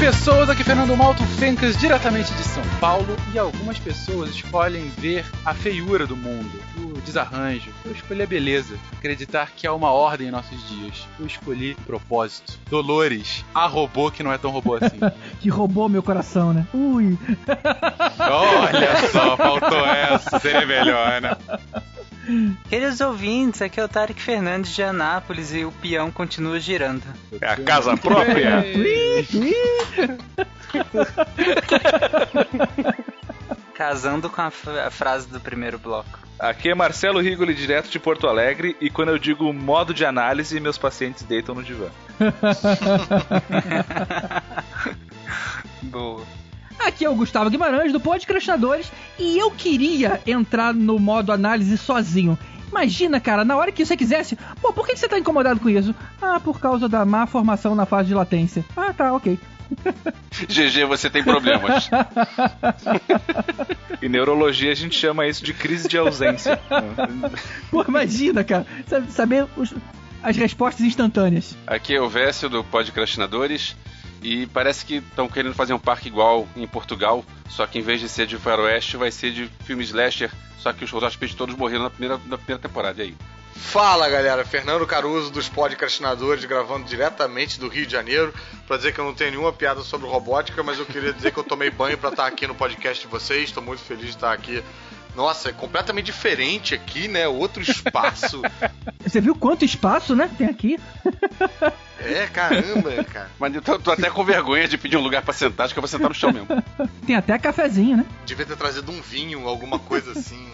pessoas, aqui Fernando Malto Fencas, diretamente de São Paulo, e algumas pessoas escolhem ver a feiura do mundo, o desarranjo. Eu escolhi a beleza, acreditar que há uma ordem em nossos dias. Eu escolhi propósito. Dolores, a robô que não é tão robô assim. que roubou meu coração, né? Ui! Olha só, faltou essa, seria melhor, né? Queridos ouvintes, aqui é o Tarek Fernandes de Anápolis e o peão continua girando. É a casa própria? Casando com a, a, frase do primeiro bloco. Aqui é Marcelo Rigoli, direto de Porto Alegre, e quando eu digo modo de análise, meus pacientes deitam no divã. Boa. Aqui é o Gustavo Guimarães do Podcrastadores e eu queria entrar no modo análise sozinho. Imagina, cara, na hora que você quisesse, pô, por que você tá incomodado com isso? Ah, por causa da má formação na fase de latência. Ah, tá, ok. GG, você tem problemas. em neurologia a gente chama isso de crise de ausência. Pô, imagina, cara, saber os, as respostas instantâneas. Aqui é o Vécio do Podcrastinadores. E parece que estão querendo fazer um parque igual em Portugal, só que em vez de ser de faroeste, vai ser de filmes slasher, só que os hóspedes todos morreram na primeira, na primeira temporada. E aí? Fala galera, Fernando Caruso dos Podcastinadores, gravando diretamente do Rio de Janeiro, para dizer que eu não tenho nenhuma piada sobre robótica, mas eu queria dizer que eu tomei banho para estar aqui no podcast de vocês, estou muito feliz de estar aqui nossa, é completamente diferente aqui, né? Outro espaço. Você viu quanto espaço, né? Tem aqui. É, caramba, cara. Mas eu tô, tô, até com vergonha de pedir um lugar para sentar, acho que eu vou sentar no chão mesmo. Tem até cafezinho, né? Devia ter trazido um vinho, alguma coisa assim.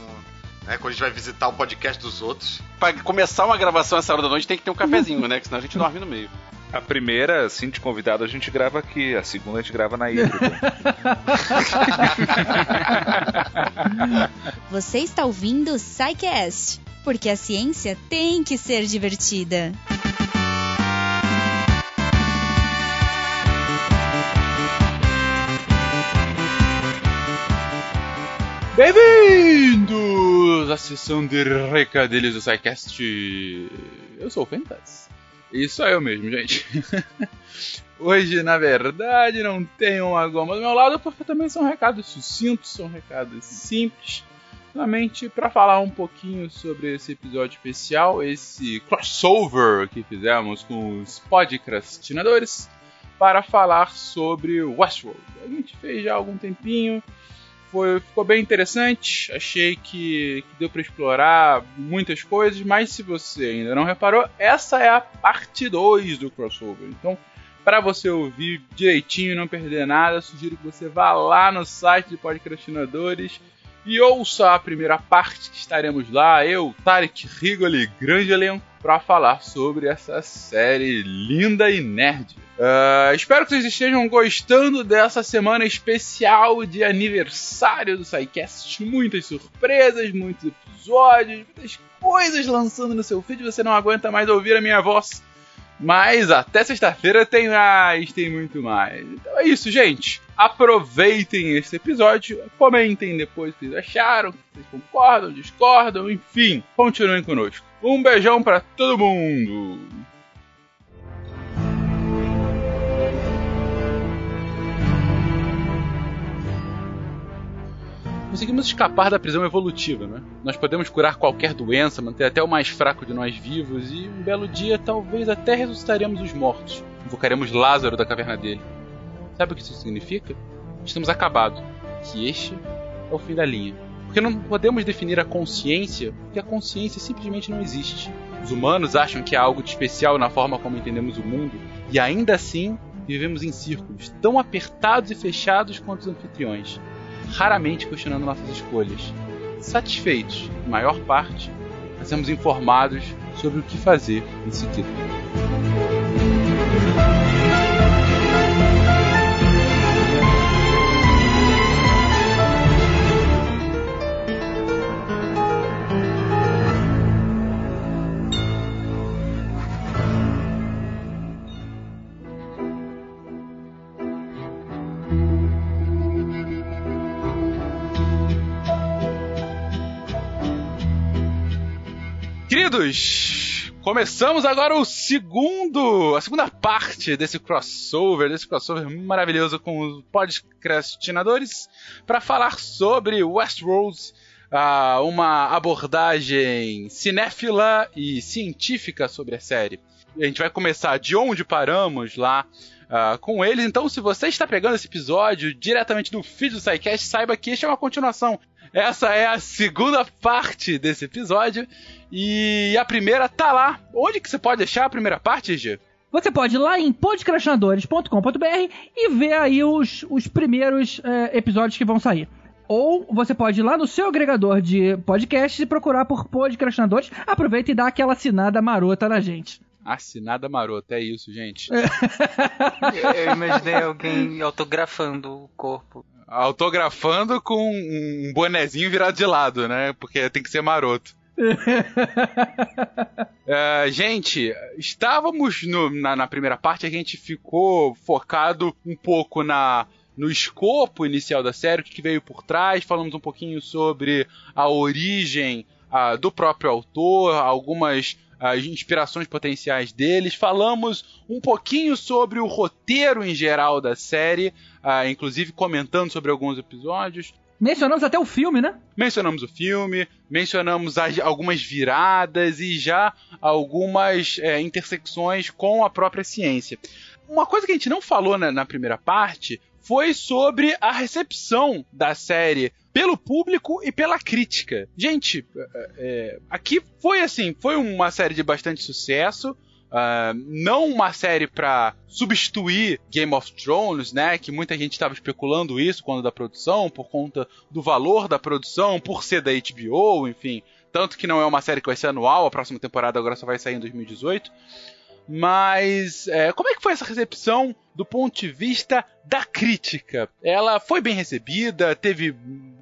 né? Quando a gente vai visitar o podcast dos outros. Pra começar uma gravação essa hora da noite tem que ter um cafezinho, né? Que senão a gente dorme no meio. A primeira, assim, de convidado a gente grava aqui, a segunda a gente grava na ilha. Você está ouvindo o SciCast, porque a ciência tem que ser divertida. Bem-vindos à sessão de recadilhos do SciCast. Eu sou o Fentas. Isso é eu mesmo, gente. Hoje, na verdade, não tenho uma goma do meu lado, porque também são recados sucintos, são recados simples. Somente para falar um pouquinho sobre esse episódio especial, esse crossover que fizemos com os podcastinadores, para falar sobre Westworld. A gente fez já há algum tempinho, foi, ficou bem interessante. Achei que, que deu para explorar muitas coisas, mas se você ainda não reparou, essa é a parte 2 do crossover. Então, para você ouvir direitinho e não perder nada, sugiro que você vá lá no site de Podcastinadores e ouça a primeira parte que estaremos lá, eu, Tarek Rigoli, grande elenco, para falar sobre essa série linda e nerd. Uh, espero que vocês estejam gostando dessa semana especial de aniversário do SciCast. Muitas surpresas, muitos episódios, muitas coisas lançando no seu feed. Você não aguenta mais ouvir a minha voz. Mas até sexta-feira tem mais, tem muito mais. Então é isso, gente. Aproveitem esse episódio, comentem depois o que vocês acharam, se vocês concordam, discordam, enfim, continuem conosco. Um beijão para todo mundo! Conseguimos escapar da prisão evolutiva, né? Nós podemos curar qualquer doença, manter até o mais fraco de nós vivos e um belo dia talvez até ressuscitaremos os mortos. Invocaremos Lázaro da caverna dele. Sabe o que isso significa? Estamos acabados. Que este é o fim da linha. Porque não podemos definir a consciência, porque a consciência simplesmente não existe. Os humanos acham que há algo de especial na forma como entendemos o mundo, e ainda assim vivemos em círculos tão apertados e fechados quanto os anfitriões raramente questionando nossas escolhas. Satisfeitos, em maior parte, mas somos informados sobre o que fazer em seguida. Queridos, Começamos agora o segundo, a segunda parte desse crossover, desse crossover maravilhoso com os podcastinadores, para falar sobre Westworld, uh, uma abordagem cinéfila e científica sobre a série. A gente vai começar de onde paramos lá uh, com eles. Então, se você está pegando esse episódio diretamente do feed do SciCast, saiba que este é uma continuação. Essa é a segunda parte desse episódio. E a primeira tá lá. Onde que você pode deixar a primeira parte, G? Você pode ir lá em podcrastinadores.com.br e ver aí os, os primeiros é, episódios que vão sair. Ou você pode ir lá no seu agregador de podcasts e procurar por Podcrastinadores. Aproveita e dá aquela assinada marota na gente. Assinada marota, é isso, gente. Eu imaginei alguém autografando o corpo. Autografando com um bonezinho virado de lado, né? Porque tem que ser maroto. É, gente, estávamos no- na, na primeira parte, a gente ficou focado um pouco na no escopo inicial da série, o que veio por trás, falamos um pouquinho sobre a origem ah, do próprio autor, algumas as inspirações potenciais deles, falamos um pouquinho sobre o roteiro em geral da série, ah, inclusive comentando sobre alguns episódios. Mencionamos até o filme, né? Mencionamos o filme, mencionamos as- algumas viradas e já algumas é, intersecções com a própria ciência. Uma coisa que a gente não falou na, na primeira parte foi sobre a recepção da série pelo público e pela crítica. Gente, é, é, aqui foi assim, foi uma série de bastante sucesso. ah, não uma série pra substituir Game of Thrones, né? Que muita gente estava especulando isso quando da produção, por conta do valor da produção, por ser da HBO, enfim. Tanto que não é uma série que vai ser anual, a próxima temporada agora só vai sair em 2018. Mas é, como é que foi essa recepção do ponto de vista da crítica? Ela foi bem recebida, teve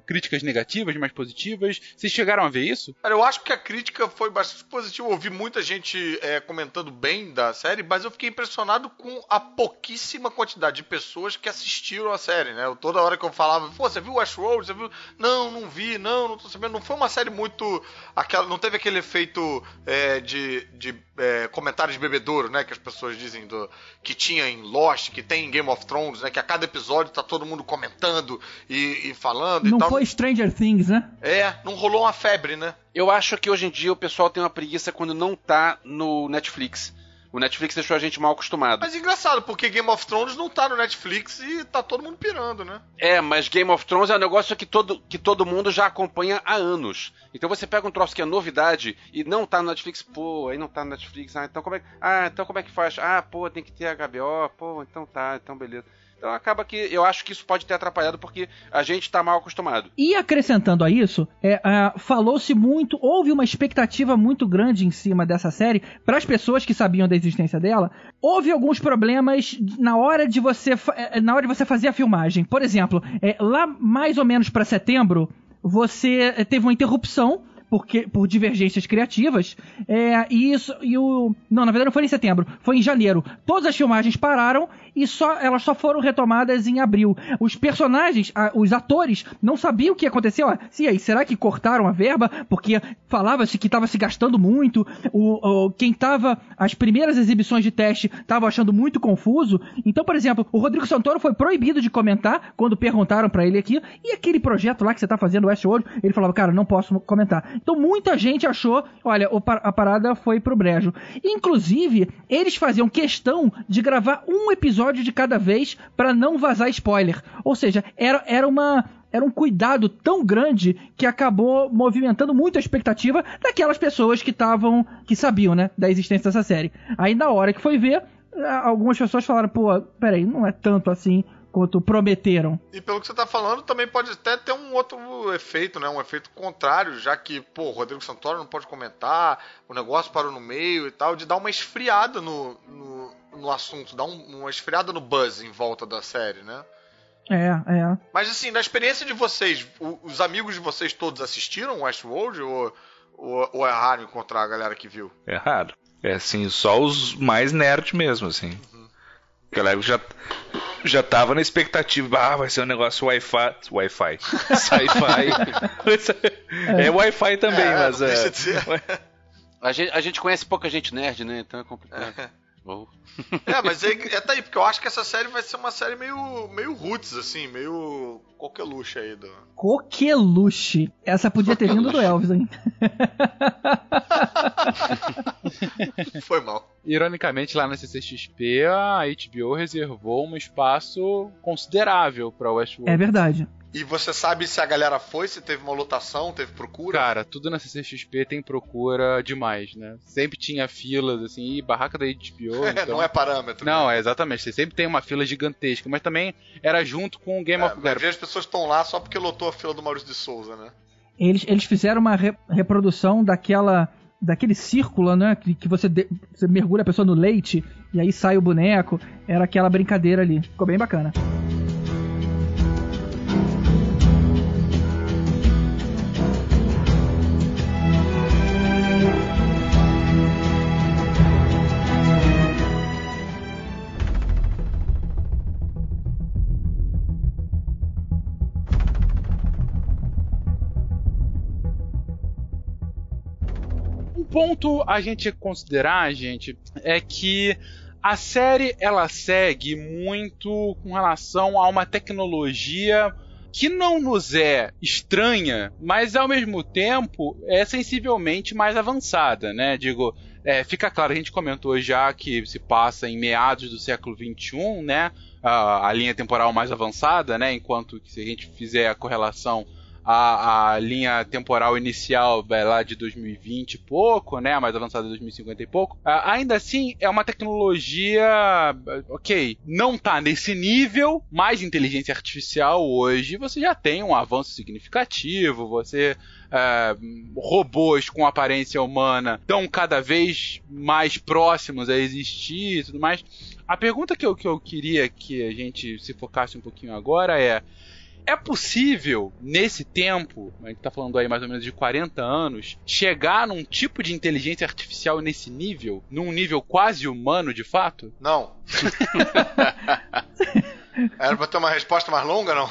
críticas negativas, mais positivas. Vocês chegaram a ver isso? Eu acho que a crítica foi bastante positiva. Eu ouvi muita gente é, comentando bem da série, mas eu fiquei impressionado com a pouquíssima quantidade de pessoas que assistiram a série, né? Eu, toda hora que eu falava, pô, você viu Westworld? Você viu? Não, não vi, não, não tô sabendo. Não foi uma série muito. Aquela, não teve aquele efeito é, de, de é, comentários de bebedouro, né? Que as pessoas dizem do, que tinha em Lost, que tem em Game of Thrones, né? Que a cada episódio tá todo mundo comentando e, e falando Não e tal. foi Stranger Things, né? É, não rolou uma febre, né? Eu acho que hoje em dia o pessoal tem uma preguiça quando não tá no Netflix. O Netflix deixou a gente mal acostumado. Mas engraçado, porque Game of Thrones não tá no Netflix e tá todo mundo pirando, né? É, mas Game of Thrones é um negócio que todo, que todo mundo já acompanha há anos. Então você pega um troço que é novidade e não tá no Netflix, pô, aí não tá no Netflix, ah, então como é, ah, então como é que faz? Ah, pô, tem que ter HBO, pô, então tá, então beleza. Então acaba que eu acho que isso pode ter atrapalhado porque a gente tá mal acostumado. E acrescentando a isso, é, falou-se muito, houve uma expectativa muito grande em cima dessa série para as pessoas que sabiam da existência dela. Houve alguns problemas na hora de você fa- eh, na hora de você fazer a filmagem. Por exemplo, é, lá mais ou menos para setembro, você eh, teve uma interrupção porque, por divergências criativas. É, e isso. E o. Não, na verdade não foi em setembro, foi em janeiro. Todas as filmagens pararam e só elas só foram retomadas em abril. Os personagens, a- os atores, não sabiam o que aconteceu. Ah, e aí, será que cortaram a verba? Porque falava-se que estava se gastando muito. O, o- quem estava. As primeiras exibições de teste estavam achando muito confuso. Então, por exemplo, o Rodrigo Santoro foi proibido de comentar quando perguntaram pra ele aqui. E aquele projeto lá que você tá fazendo, Westworld? Ele falava, cara, não posso comentar. Então, muita gente achou, olha, a parada foi pro brejo. Inclusive, eles faziam questão de gravar um episódio de cada vez pra não vazar spoiler. Ou seja, era, era uma. Era um cuidado tão grande que acabou movimentando muito a expectativa daquelas pessoas que estavam. que sabiam, né, da existência dessa série. Aí na hora que foi ver, algumas pessoas falaram, pô, peraí, não é tanto assim quanto prometeram. E pelo que você tá falando, também pode até ter um outro efeito, né? Um efeito contrário, já que, pô, o Rodrigo Santoro não pode comentar, o negócio parou no meio e tal, de dar uma esfriada no, no, no assunto, dar um- uma esfriada no buzz em volta da série, né? É, é. Mas assim, na experiência de vocês, o- os amigos de vocês todos assistiram Westworld ou, ou, ou é raro encontrar a galera que viu? É raro. É assim, só os mais nerd mesmo, assim. Galera já, já tava na expectativa, ah, vai ser um negócio Wi-Fi. Wi-Fi. Sci-fi. é Wi-Fi também, É, mas não é. deixa de ser. A gente, a gente conhece pouca gente nerd, né? Então é complicado. É, mas é, é tá aí, porque eu acho que essa série vai ser uma série meio, meio roots, assim, meio coqueluche aí do. Coqueluche. Essa podia ter vindo do Elvis, hein? Foi mal. Ironicamente, lá na CCXP, a HBO reservou um espaço considerável pra Westworld. É verdade. E você sabe se a galera foi, se teve uma lotação, teve procura? Cara, tudo na CCXP tem procura demais, né? Sempre tinha filas, assim, e barraca da HBO. É, então... não é parâmetro. Não, né? é exatamente. Você sempre tem uma fila gigantesca, mas também era junto com o Game É, of Thrones. ver as pessoas estão lá só porque lotou a fila do Maurício de Souza, né? Eles, eles fizeram uma re- reprodução daquela. Daquele círculo, né? Que, que você, de- você mergulha a pessoa no leite e aí sai o boneco. Era aquela brincadeira ali. Ficou bem bacana. Ponto a gente considerar, gente, é que a série ela segue muito com relação a uma tecnologia que não nos é estranha, mas ao mesmo tempo é sensivelmente mais avançada, né? Digo, é, fica claro, a gente comentou já que se passa em meados do século XXI, né? A, a linha temporal mais avançada, né? Enquanto que se a gente fizer a correlação a, a linha temporal inicial vai lá de 2020 e pouco, né? A mais avançada de 2050 e pouco. Ah, ainda assim, é uma tecnologia, ok, não tá nesse nível, mas inteligência artificial hoje você já tem um avanço significativo, você ah, robôs com aparência humana estão cada vez mais próximos a existir e tudo mais. A pergunta que eu, que eu queria que a gente se focasse um pouquinho agora é é possível, nesse tempo, a gente tá falando aí mais ou menos de 40 anos, chegar num tipo de inteligência artificial nesse nível? Num nível quase humano, de fato? Não. Era pra ter uma resposta mais longa, não?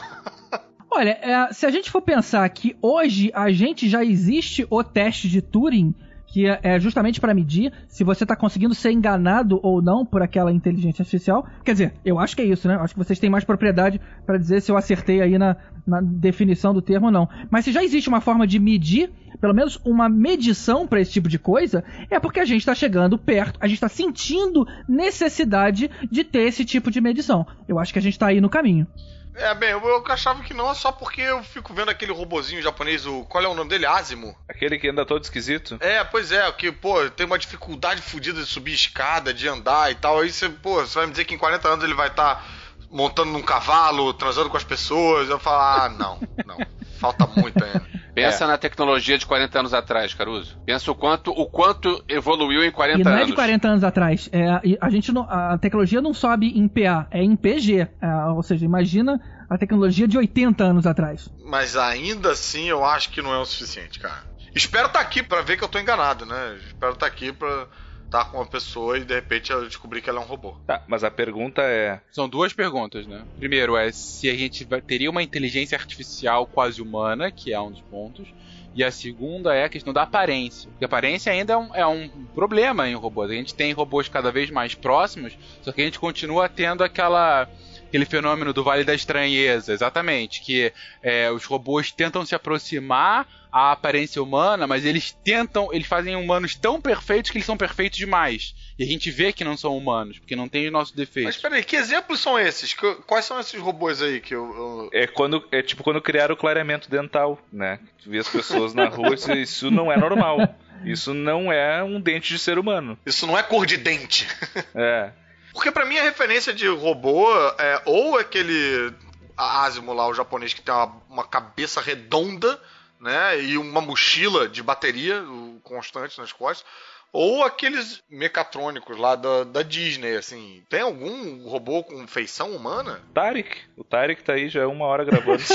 Olha, é, se a gente for pensar que hoje a gente já existe o teste de Turing, que é, é justamente para medir se você tá conseguindo ser enganado ou não por aquela inteligência artificial. Quer dizer, eu acho que é isso, né? Acho que vocês têm mais propriedade para dizer se eu acertei aí na, na definição do termo ou não. Mas se já existe uma forma de medir, pelo menos uma medição para esse tipo de coisa, é porque a gente está chegando perto, a gente está sentindo necessidade de ter esse tipo de medição. Eu acho que a gente tá aí no caminho. É, bem, eu, eu achava que não, é só porque eu fico vendo aquele robozinho japonês, o. Qual é o nome dele? Asimo? Aquele que anda todo esquisito. É, pois é, que, pô, tem uma dificuldade fodida de subir escada, de andar e tal. Aí você, pô, você vai me dizer que em 40 anos ele vai estar montando num cavalo, transando com as pessoas. Eu falo, ah, não, não. Falta muito ainda. Pensa na tecnologia de 40 anos atrás, Caruso. Pensa o quanto, o quanto evoluiu em 40 E não anos. é de 40 anos atrás. É, a gente não, a tecnologia não sobe em PA, é em PG. É, ou seja, imagina a tecnologia de 80 anos atrás. Mas ainda assim eu acho que não é o suficiente, cara. Espero estar aqui pra ver que eu tô enganado, né? Espero estar aqui pra estar com uma pessoa e de repente eu descobrir que ela é um robô. Tá, mas a pergunta é. São duas perguntas, né? Primeiro é se a gente vai- teria uma inteligência artificial quase humana, que é um dos pontos. E a segunda é a questão da aparência. Porque a aparência ainda é um, é um problema em robôs. A gente tem robôs cada vez mais próximos, só que a gente continua tendo aquela aquele fenômeno do Vale da Estranheza, exatamente, que é, os robôs tentam se aproximar à aparência humana, mas eles tentam, eles fazem humanos tão perfeitos que eles são perfeitos demais. E a gente vê que não são humanos, porque não tem os nossos Mas defeitos. peraí, que exemplos são esses? Que- Quais são esses robôs aí que eu. eu- É quando é tipo quando criaram o clareamento dental, né? Tu vê as pessoas na rua e diz, isso não é normal. Isso não é um dente de ser humano. Isso não é cor de dente. É. Porque pra mim a referência de robô é ou aquele Asimo lá, o japonês que tem uma, uma cabeça redonda, né, e uma mochila de bateria constante nas costas, ou aqueles mecatrônicos lá da, da Disney, assim. Tem algum robô com feição humana? Tarek. O Tarek tá aí já é uma hora gravando.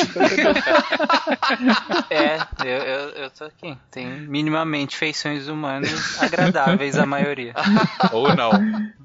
É, eu, eu, eu tô aqui. Tem minimamente feições humanas agradáveis a maioria. Ou não.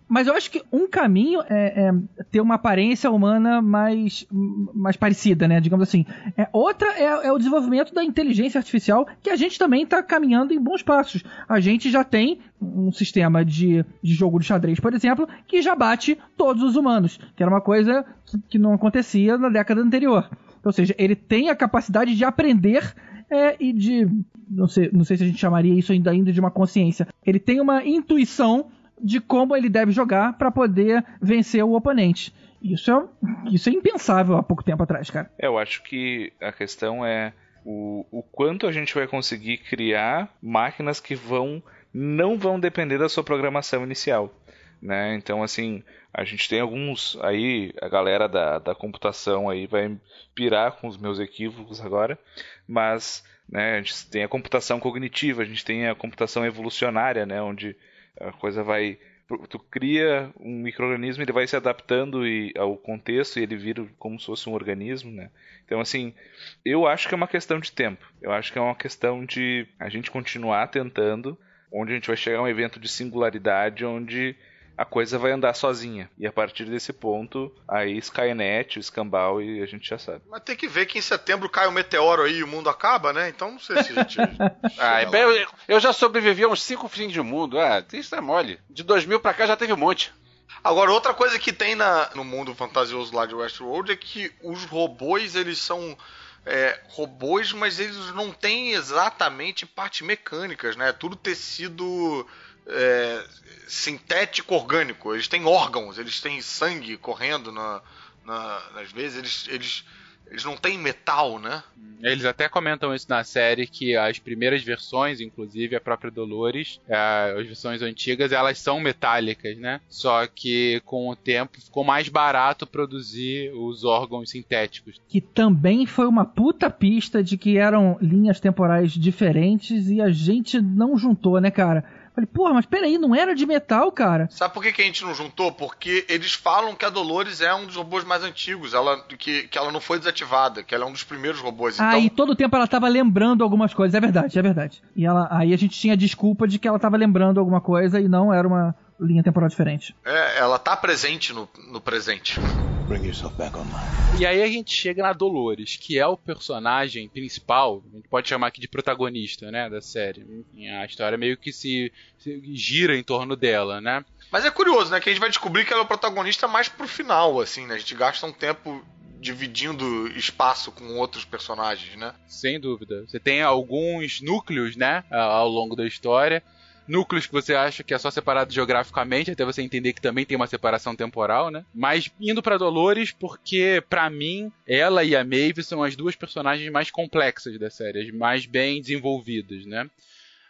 Mas eu acho que um caminho é, é ter uma aparência humana mais, mais parecida, né? Digamos assim. É, outra é, é o desenvolvimento da inteligência artificial, que a gente também está caminhando em bons passos. A gente já tem um sistema de, de jogo de xadrez, por exemplo, que já bate todos os humanos, que era uma coisa que, que não acontecia na década anterior. Ou seja, ele tem a capacidade de aprender é, e de. Não sei, não sei se a gente chamaria isso ainda, ainda de uma consciência. Ele tem uma intuição de como ele deve jogar para poder vencer o oponente. Isso é, isso é impensável há pouco tempo atrás, cara. É, eu acho que a questão é o, o quanto a gente vai conseguir criar máquinas que vão não vão depender da sua programação inicial. Né? Então, assim, a gente tem alguns aí, a galera da, da computação aí vai pirar com os meus equívocos agora, mas né, a gente tem a computação cognitiva, a gente tem a computação evolucionária, né, onde a coisa vai tu cria um microorganismo ele vai se adaptando e, ao contexto e ele vira como se fosse um organismo né? Então assim eu acho que é uma questão de tempo. Eu acho que é uma questão de a gente continuar tentando onde a gente vai chegar a um evento de singularidade onde a coisa vai andar sozinha. E a partir desse ponto, aí Skynet, o escambau e a gente já sabe. Mas tem que ver que em setembro cai um meteoro aí e o mundo acaba, né? Então não sei se a gente. ah, eu, eu, já sobrevivi a uns cinco fins de mundo. Ah, isso é mole. De 2000 pra cá já teve um monte. Agora, outra coisa que tem na, no mundo fantasioso lá de Westworld é que os robôs, eles são é, robôs, mas eles não têm exatamente partes mecânicas, né? É tudo tecido é, sintético orgânico. Eles têm órgãos, eles têm sangue correndo na, na, nas vezes, eles, eles, eles não têm metal, né? Eles até comentam isso na série que as primeiras versões, inclusive a própria Dolores, é, as versões antigas, elas são metálicas, né? Só que com o tempo ficou mais barato produzir os órgãos sintéticos. Que também foi uma puta pista de que eram linhas temporais diferentes e a gente não juntou, né, cara? Falei, porra, mas peraí, não era de metal, cara. Sabe por que, que a gente não juntou? Porque eles falam que a Dolores é um dos robôs mais antigos, ela, que, que ela não foi desativada, que ela é um dos primeiros robôs. Ah, então... e todo tempo ela tava lembrando algumas coisas, é verdade, é verdade. E ela, aí a gente tinha desculpa de que ela tava lembrando alguma coisa e não era uma linha temporal diferente. É, ela tá presente no, no presente. E aí a gente chega na Dolores, que é o personagem principal, a gente pode chamar aqui de protagonista, né, da série. A história meio que se, se, gira em torno dela, né? Mas é curioso, né, que a gente vai descobrir que ela é o protagonista mais pro final, assim, né? A gente gasta um tempo dividindo espaço com outros personagens, né? Sem dúvida. Você tem alguns núcleos, né, ao longo da história núcleos que você acha que é só separado geograficamente, até você entender que também tem uma separação temporal, né? Mas indo para Dolores, porque para mim ela e a Maeve são as duas personagens mais complexas da série, as mais bem desenvolvidas, né?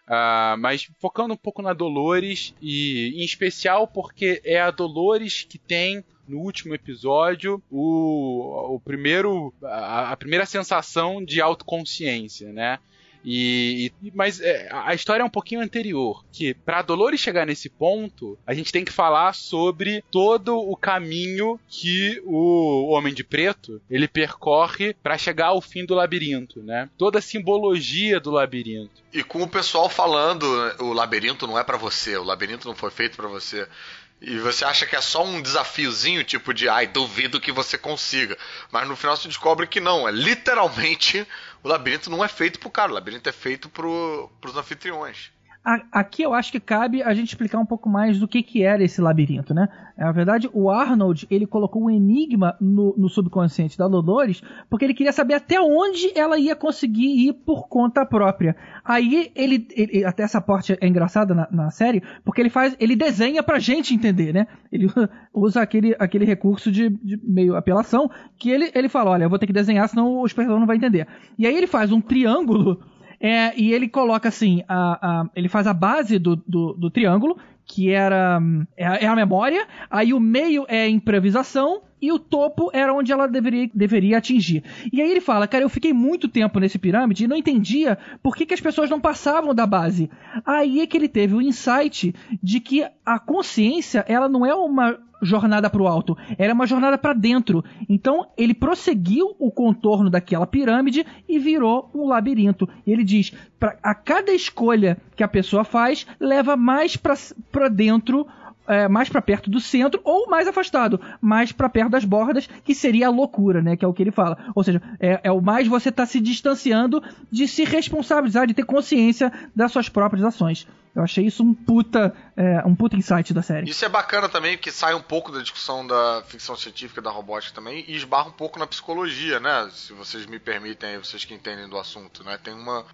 Uh, mas focando um pouco na Dolores e em especial porque é a Dolores que tem no último episódio o, o primeiro a, a primeira sensação de autoconsciência, né? E, e mas é, a história é um pouquinho anterior, que para Dolores chegar nesse ponto, a gente tem que falar sobre todo o caminho que o Homem de Preto ele percorre para chegar ao fim do labirinto, né? Toda a simbologia do labirinto. E com o pessoal falando, o labirinto não é para você, o labirinto não foi feito para você. E você acha que é só um desafiozinho, tipo de ai, duvido que você consiga. Mas no final você descobre que não, é literalmente o labirinto não é feito pro cara, o labirinto é feito pro, pros anfitriões aqui eu acho que cabe a gente explicar um pouco mais do que, que era esse labirinto, né? Na verdade, o Arnold, ele colocou um enigma no, no subconsciente da Dolores, porque ele queria saber até onde ela ia conseguir ir por conta própria. Aí, ele, ele até essa parte é engraçada na, na, série, porque ele faz, ele desenha pra gente entender, né? Ele usa aquele, aquele recurso de, de meio apelação, que ele, ele fala, olha, eu vou ter que desenhar, senão o espectador não vai entender. E aí ele faz um triângulo é, e ele coloca assim, a, a, ele faz a base do, do, do triângulo, que era é, é, a memória, aí o meio é a improvisação e o topo era onde ela deveria, deveria atingir. E aí ele fala, cara, eu fiquei muito tempo nesse pirâmide e não entendia por que, que as pessoas não passavam da base. Aí é que ele teve o insight de que a consciência, ela não é uma jornada para o alto, era uma jornada para dentro. Então ele prosseguiu o contorno daquela pirâmide e virou um labirinto. E ele diz: pra, a cada escolha que a pessoa faz leva mais para dentro é, mais para perto do centro ou mais afastado, mais para perto das bordas, que seria a loucura, né? Que é o que ele fala. Ou seja, é, é o mais você tá se distanciando de se responsabilizar, de ter consciência das suas próprias ações. Eu achei isso um puta, é, um puta insight da série. Isso é bacana também, que sai um pouco da discussão da ficção científica da robótica também e esbarra um pouco na psicologia, né? Se vocês me permitem, vocês que entendem do assunto, né? Tem uma.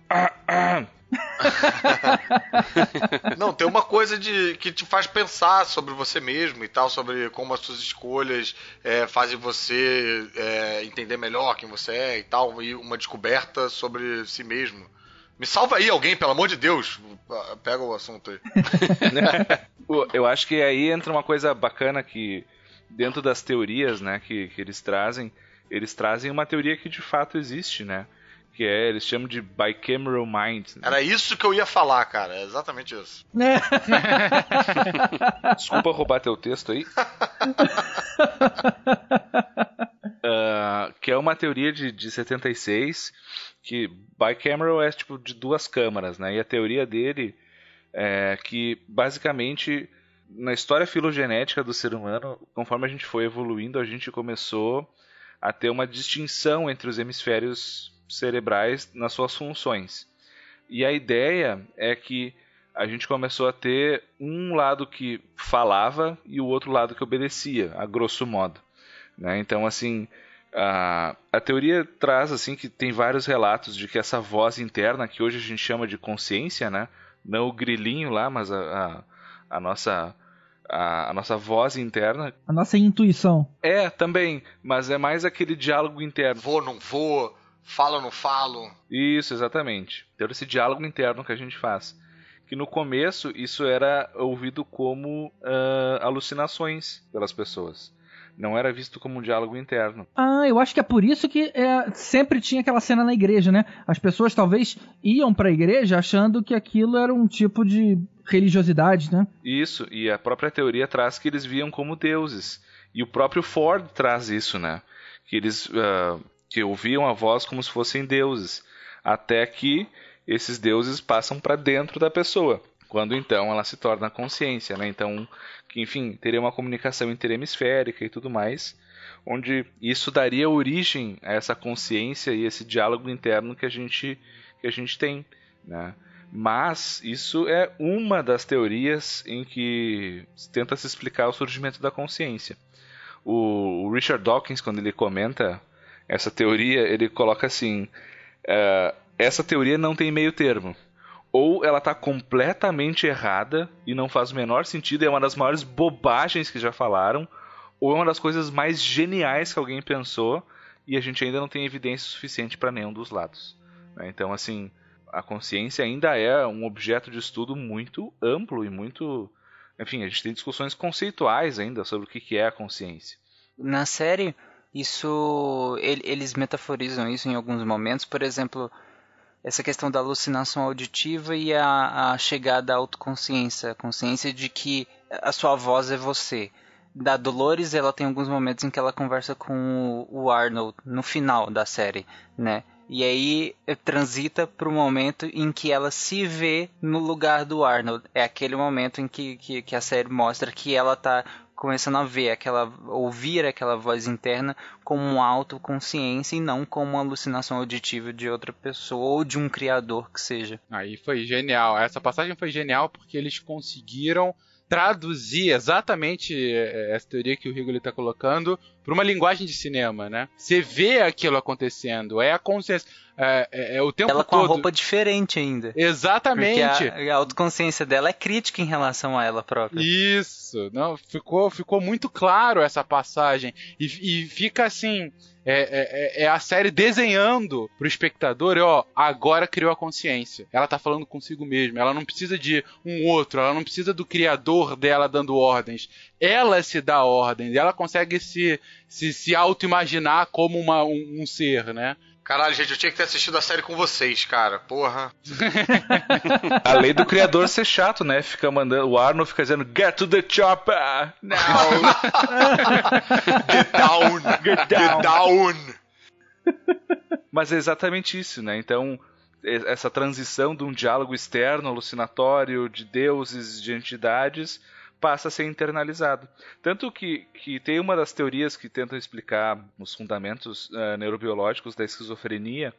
Não, tem uma coisa de que te faz pensar sobre você mesmo e tal, sobre como as suas escolhas é, fazem você é, entender melhor quem você é e tal, e uma descoberta sobre si mesmo. Me salva aí alguém, pelo amor de Deus. Pega o assunto aí. Eu acho que aí entra uma coisa bacana que dentro das teorias, né, que, que eles trazem, eles trazem uma teoria que de fato existe, né? Que é, eles chamam de bicameral mind. Né? Era isso que eu ia falar, cara. É exatamente isso. Desculpa roubar teu texto aí. uh, que é uma teoria de, de 76 que bicameral é tipo de duas câmaras, né? E a teoria dele é que basicamente na história filogenética do ser humano, conforme a gente foi evoluindo, a gente começou a ter uma distinção entre os hemisférios cerebrais nas suas funções. E a ideia é que a gente começou a ter um lado que falava e o outro lado que obedecia, a grosso modo. Né? Então, assim, a, a teoria traz assim que tem vários relatos de que essa voz interna, que hoje a gente chama de consciência, né? não o grilinho lá, mas a, a, a nossa a, a, nossa voz interna. A nossa intuição. É, também, mas é mais aquele diálogo interno. Vou, não vou, falo, não falo. Isso, exatamente. Então, esse diálogo interno que a gente faz. Que no começo isso era ouvido como uh, alucinações pelas pessoas não era visto como um diálogo interno. Ah, eu acho que é por isso que é, sempre tinha aquela cena na igreja, né? As pessoas talvez iam para a igreja achando que aquilo era um tipo de religiosidade, né? Isso, e a própria teoria traz que eles viam como deuses. E o próprio Ford traz isso, né? Que eles uh, que ouviam a voz como se fossem deuses, até que esses deuses passam para dentro da pessoa, quando então ela se torna consciência, né? Então que enfim teria uma comunicação interhemisférica e tudo mais, onde isso daria origem a essa consciência e esse diálogo interno que a gente que a gente tem, né? Mas isso é uma das teorias em que tenta se explicar o surgimento da consciência. O, Richard Dawkins, quando ele comenta essa teoria, ele coloca assim: uh, essa teoria não tem meio termo ou ela está completamente errada e não faz o menor sentido, é uma das maiores bobagens que já falaram, ou é uma das coisas mais geniais que alguém pensou e a gente ainda não tem evidência suficiente para nenhum dos lados. Né? Então, assim, a consciência ainda é um objeto de estudo muito amplo e muito. Enfim, a gente tem discussões conceituais ainda sobre o que é a consciência. Na série, isso. Eles metaforizam isso em alguns momentos. Por exemplo, essa questão da alucinação auditiva e a, a chegada à autoconsciência, a consciência de que a sua voz é você. Da Dolores, ela tem alguns momentos em que ela conversa com o Arnold no final da série, né? E aí eh, transita para o momento em que ela se vê no lugar do Arnold. É aquele momento em que, que, que a série mostra que ela está começando a ver aquela ouvir aquela voz interna como uma autoconsciência e não como uma alucinação auditiva de outra pessoa ou de um criador que seja. Aí foi genial. Essa passagem foi genial porque eles conseguiram traduzir exatamente é, essa teoria que o Rigoli está colocando para uma linguagem de cinema, né? Você vê aquilo acontecendo, é a consciência. É, é, é, o tempo ela com todo. a roupa diferente ainda. Exatamente. A, a, autoconsciência dela é crítica em relação a ela própria. Isso. Não, ficou, ficou muito claro essa passagem. E, e fica assim. É, é, é, é, a série desenhando pro espectador, ó, agora criou a consciência. Ela tá falando consigo mesma. Ela não precisa de um outro, ela não precisa do criador dela dando ordens. Ela se dá ordens, ela consegue se, se, se auto-imaginar como uma, um, um ser, né? Caralho, gente, eu tinha que ter assistido a série com vocês, cara. Porra. a lei do criador ser chato, né? Fica mandando. O Arnold fica dizendo Get to the chopper! Now! Get down! Get down! Get down! Mas é exatamente isso, né? Então, essa transição de um diálogo externo, alucinatório, de deuses, de entidades, passa a ser internalizado. Tanto que, que tem uma das teorias que tentam explicar os fundamentos uh, neurobiológicos da esquizofrenia,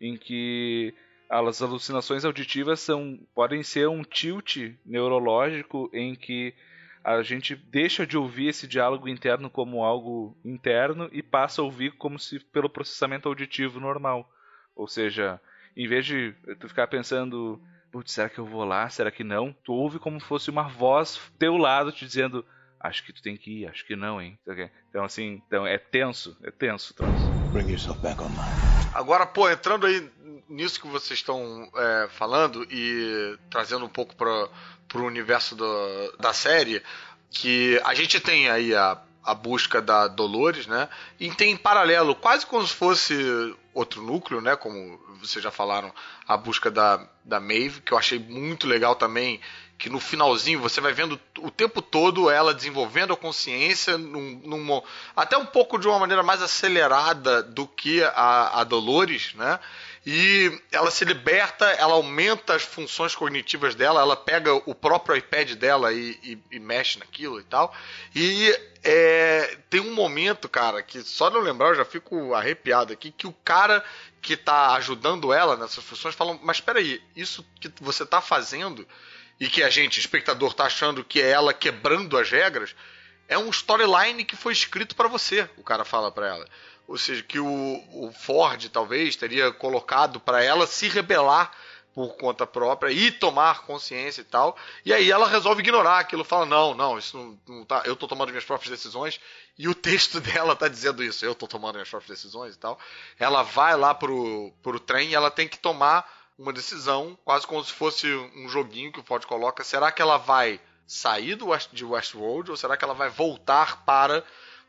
em que as alucinações auditivas são, podem ser um tilt neurológico em que a gente deixa de ouvir esse diálogo interno como algo interno e passa a ouvir como se pelo processamento auditivo normal. Ou seja, em vez de tu ficar pensando, putz, será que eu vou lá? Será que não? Tu ouve como se fosse uma voz teu lado te dizendo, acho que tu tem que ir, acho que não, hein? Então assim, então é tenso, é tenso, troço. Bring yourself back online. Agora, pô, entrando aí nisso que vocês estão é, falando e trazendo um pouco para pro universo do, da série, que a gente tem aí a, a busca da Dolores, né? E tem em paralelo, quase como se fosse outro núcleo, né? Como vocês já falaram, a busca da, da Maeve, que eu achei muito legal também, que no finalzinho você vai vendo o tempo todo ela desenvolvendo a consciência, num, num, até um pouco de uma maneira mais acelerada do que a, a Dolores, né? E ela se liberta, ela aumenta as funções cognitivas dela, ela pega o próprio iPad dela e, e, e mexe naquilo e tal. E é, tem um momento, cara, que só de eu lembrar eu já fico arrepiado aqui, que o cara que tá ajudando ela nessas funções fala, mas espera aí, isso que você tá fazendo e que a gente, espectador, tá achando que é ela quebrando as regras, é um storyline que foi escrito para você, o cara fala para ela ou seja, que o, o Ford talvez teria colocado para ela se rebelar por conta própria e tomar consciência e tal. E aí ela resolve ignorar aquilo, fala: "Não, não, isso não, não tá, eu tô tomando minhas próprias decisões". E o texto dela tá dizendo isso, eu tô tomando minhas próprias decisões e tal. Ela vai lá pro pro trem e ela tem que tomar uma decisão, quase como se fosse um joguinho que o Ford coloca, será que ela vai sair do West, de Westworld ou será que ela vai voltar para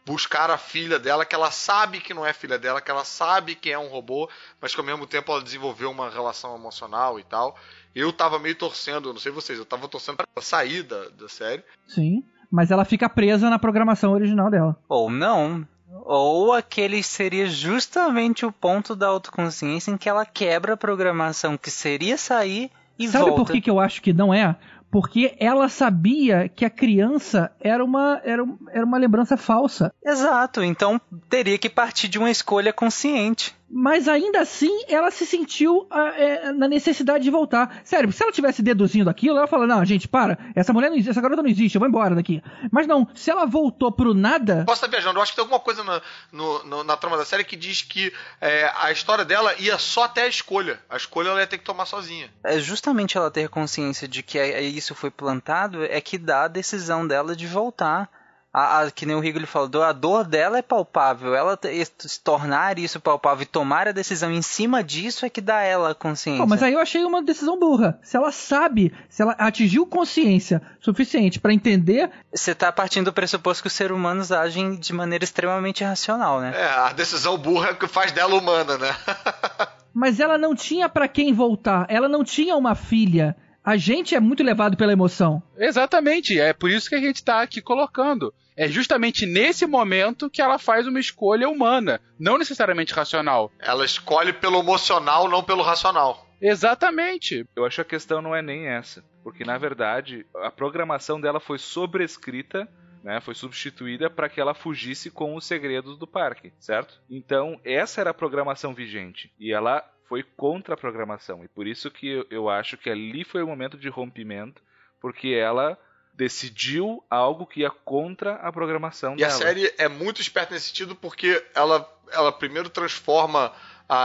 buscar a filha dela, que ela sabe que não é filha dela, que ela sabe que é um robô, mas que ao mesmo tempo ela desenvolveu uma relação emocional e tal. Eu tava meio torcendo, não sei vocês, eu tava torcendo pra sair da, da série. Sim, mas ela fica presa na programação original dela. Ou não. Ou aquele seria justamente o ponto da autoconsciência em que ela quebra a programação que seria sair e Sabe volta. por que, que eu acho que não é? Porque ela sabia que a criança era uma, era, era uma lembrança falsa. Exato, então teria que partir de uma escolha consciente mas ainda assim ela se sentiu ah, é, na necessidade de voltar. Sério, se ela tivesse deduzindo aquilo, ela fala: Não, gente, para, essa mulher não existe, essa garota não existe, eu vou embora daqui. Mas não, se ela voltou pro nada. Posso estar viajando, eu acho que tem alguma coisa na, no, no, na trama da série que diz que é, a história dela ia só até a escolha. A escolha ela ia ter que tomar sozinha. É justamente ela ter consciência de que é, isso foi plantado é que dá a decisão dela de voltar a, a, que nem o Rigoli falou, a dor dela é palpável. Ela se tornar isso palpável e tomar a decisão em cima disso é que dá ela a consciência. Pô, mas aí eu achei uma decisão burra. Se ela sabe, se ela atingiu consciência suficiente para entender. Você tá partindo do pressuposto que os seres humanos agem de maneira extremamente racional, né? É, a decisão burra que faz dela humana, né? mas ela não tinha para quem voltar. Ela não tinha uma filha a gente é muito levado pela emoção. Exatamente, é por isso que a gente está aqui colocando. É justamente nesse momento que ela faz uma escolha humana, não necessariamente racional. Ela escolhe pelo emocional, não pelo racional. Exatamente. Eu acho que a questão não é nem essa, porque na verdade a programação dela foi sobrescrita né, foi substituída para que ela fugisse com os segredos do parque, certo? Então, essa era a programação vigente. E ela foi contra a programação. E por isso que eu acho que ali foi o momento de rompimento, porque ela decidiu algo que ia contra a programação e dela. E a série é muito esperta nesse sentido porque ela, ela primeiro transforma a,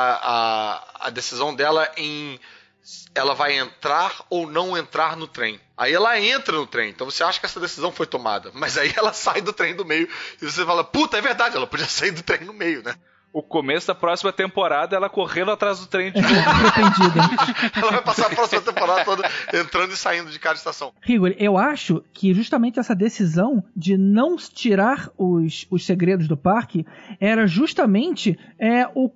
a, a decisão dela em ela vai entrar ou não entrar no trem. Aí ela entra no trem, então você acha que essa decisão foi tomada, mas aí ela sai do trem do meio e você fala, puta, é verdade, ela podia sair do trem no meio, né? O começo da próxima temporada ela correndo atrás do trem de novo. ela vai passar a próxima temporada toda entrando e saindo de cada estação. Rigor, eu acho que justamente essa decisão de não tirar os, os segredos do parque era justamente é, o,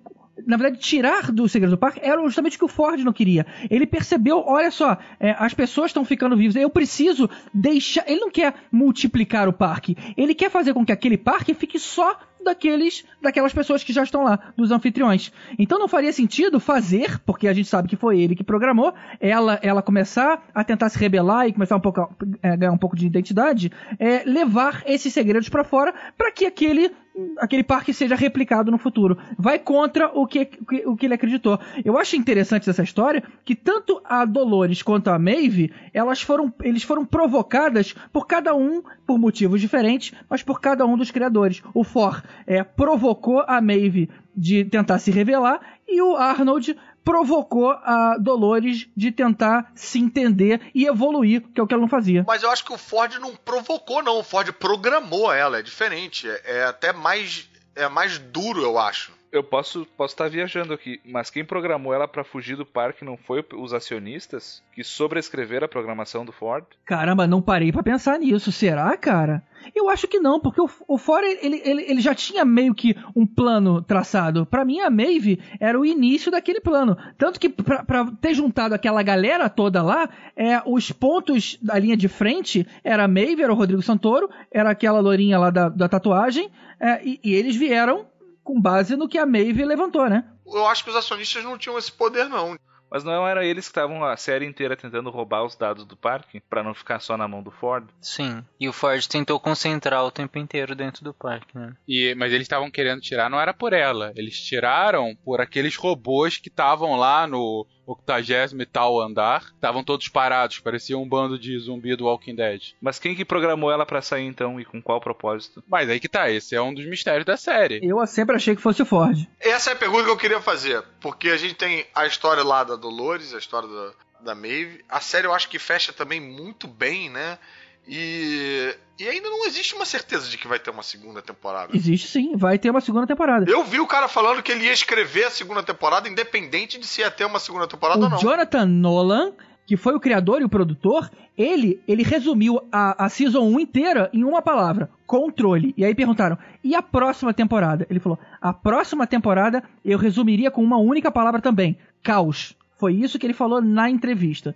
na verdade, tirar do Segredo do Parque era justamente o que o Ford não queria. Ele percebeu, olha só, é, as pessoas estão ficando vivas, eu preciso deixar. Ele não quer multiplicar o parque, ele quer fazer com que aquele parque fique só daqueles daquelas pessoas que já estão lá, dos anfitriões. Então não faria sentido fazer, porque a gente sabe que foi ele que programou, ela ela começar a tentar se rebelar e começar um pouco a, é, ganhar um pouco de identidade, é, levar esses segredos para fora para que aquele aquele parque seja replicado no futuro. Vai contra o que, o que ele acreditou. Eu acho interessante dessa história que tanto a Dolores quanto a Maeve, elas foram, eles foram provocadas por cada um, por motivos diferentes, mas por cada um dos criadores. O For é, provocou a Maeve de tentar se revelar e o Arnold provocou a Dolores de tentar se entender e evoluir, que é o que ela não fazia. Mas eu acho que o Ford não provocou, não. O Ford programou ela, é diferente. É, é até mais, é mais duro, eu acho. Eu posso posso estar viajando aqui, mas quem programou ela para fugir do parque não foi os acionistas que sobrescreveram a programação do Ford? Caramba, não parei para pensar nisso. Será, cara? Eu acho que não, porque o, o Ford ele, ele, ele já tinha meio que um plano traçado. Para mim, a Maeve era o início daquele plano. Tanto que para ter juntado aquela galera toda lá, é, os pontos da linha de frente era a Maeve, era o Rodrigo Santoro, era aquela lourinha lá da, da tatuagem, é, e, e eles vieram com base no que a Maeve levantou, né? Eu acho que os acionistas não tinham esse poder, não. Mas não era eles que estavam a série inteira tentando roubar os dados do parque para não ficar só na mão do Ford? Sim. E o Ford tentou concentrar o tempo inteiro dentro do parque, né? E, mas eles estavam querendo tirar, não era por ela. Eles tiraram por aqueles robôs que estavam lá no octagésimo e tal andar, estavam todos parados, parecia um bando de zumbi do Walking Dead. Mas quem que programou ela para sair então e com qual propósito? Mas aí que tá, esse é um dos mistérios da série. Eu sempre achei que fosse o Ford. Essa é a pergunta que eu queria fazer, porque a gente tem a história lá da Dolores, a história da, da Maeve. A série eu acho que fecha também muito bem, né? E, e ainda não existe uma certeza de que vai ter uma segunda temporada. Existe sim, vai ter uma segunda temporada. Eu vi o cara falando que ele ia escrever a segunda temporada, independente de se ia ter uma segunda temporada o ou não. Jonathan Nolan, que foi o criador e o produtor, ele, ele resumiu a, a Season 1 inteira em uma palavra: controle. E aí perguntaram: e a próxima temporada? Ele falou: a próxima temporada eu resumiria com uma única palavra também: caos. Foi isso que ele falou na entrevista.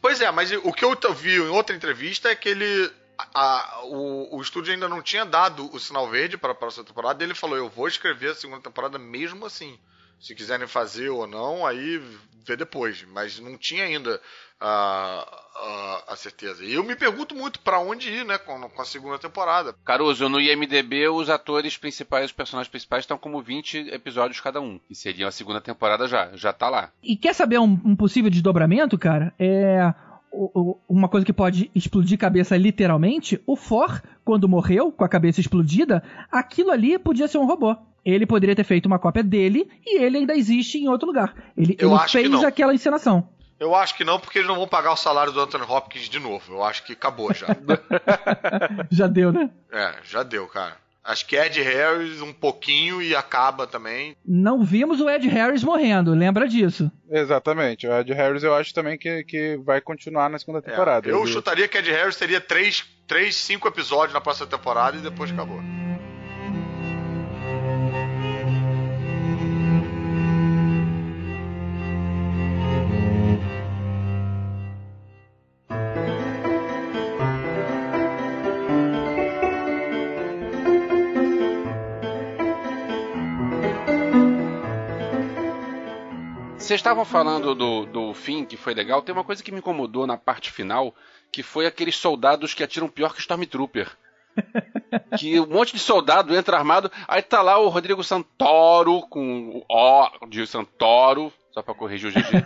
Pois é, mas o que eu vi em outra entrevista é que ele. A, o, o estúdio ainda não tinha dado o sinal verde para a próxima temporada. E ele falou: Eu vou escrever a segunda temporada mesmo assim. Se quiserem fazer ou não, aí vê depois. Mas não tinha ainda a, a, a certeza. E eu me pergunto muito para onde ir, né, com, com, a segunda temporada. Caruso, no IMDB os atores principais, os personagens principais estão como 20 episódios cada um. E seria a segunda temporada já, já tá lá. E quer saber um, um possível desdobramento, cara? É uma coisa que pode explodir cabeça literalmente, o For, quando morreu com a cabeça explodida, aquilo ali podia ser um robô. Ele poderia ter feito uma cópia dele e ele ainda existe em outro lugar. Ele, ele fez aquela encenação. Eu acho que não, porque eles não vão pagar o salário do Anthony Hopkins de novo. Eu acho que acabou já. já deu, né? É, já deu, cara. Acho que Ed Harris um pouquinho e acaba também. Não vimos o Ed Harris morrendo, lembra disso? Exatamente. O Ed Harris eu acho também que, que vai continuar na segunda temporada. É, eu chutaria que Ed Harris teria 3, 3, 5 episódios na próxima temporada e depois acabou. Vocês estavam falando do, do fim, que foi legal. Tem uma coisa que me incomodou na parte final, que foi aqueles soldados que atiram pior que Stormtrooper. que um monte de soldado entra armado, aí tá lá o Rodrigo Santoro com o O de Santoro, só pra corrigir o GG.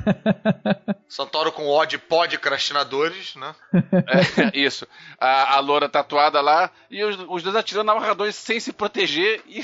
Santoro com O de podcrastinadores, né? É, isso. A, a loura tatuada lá e os, os dois atirando amarradores sem se proteger e,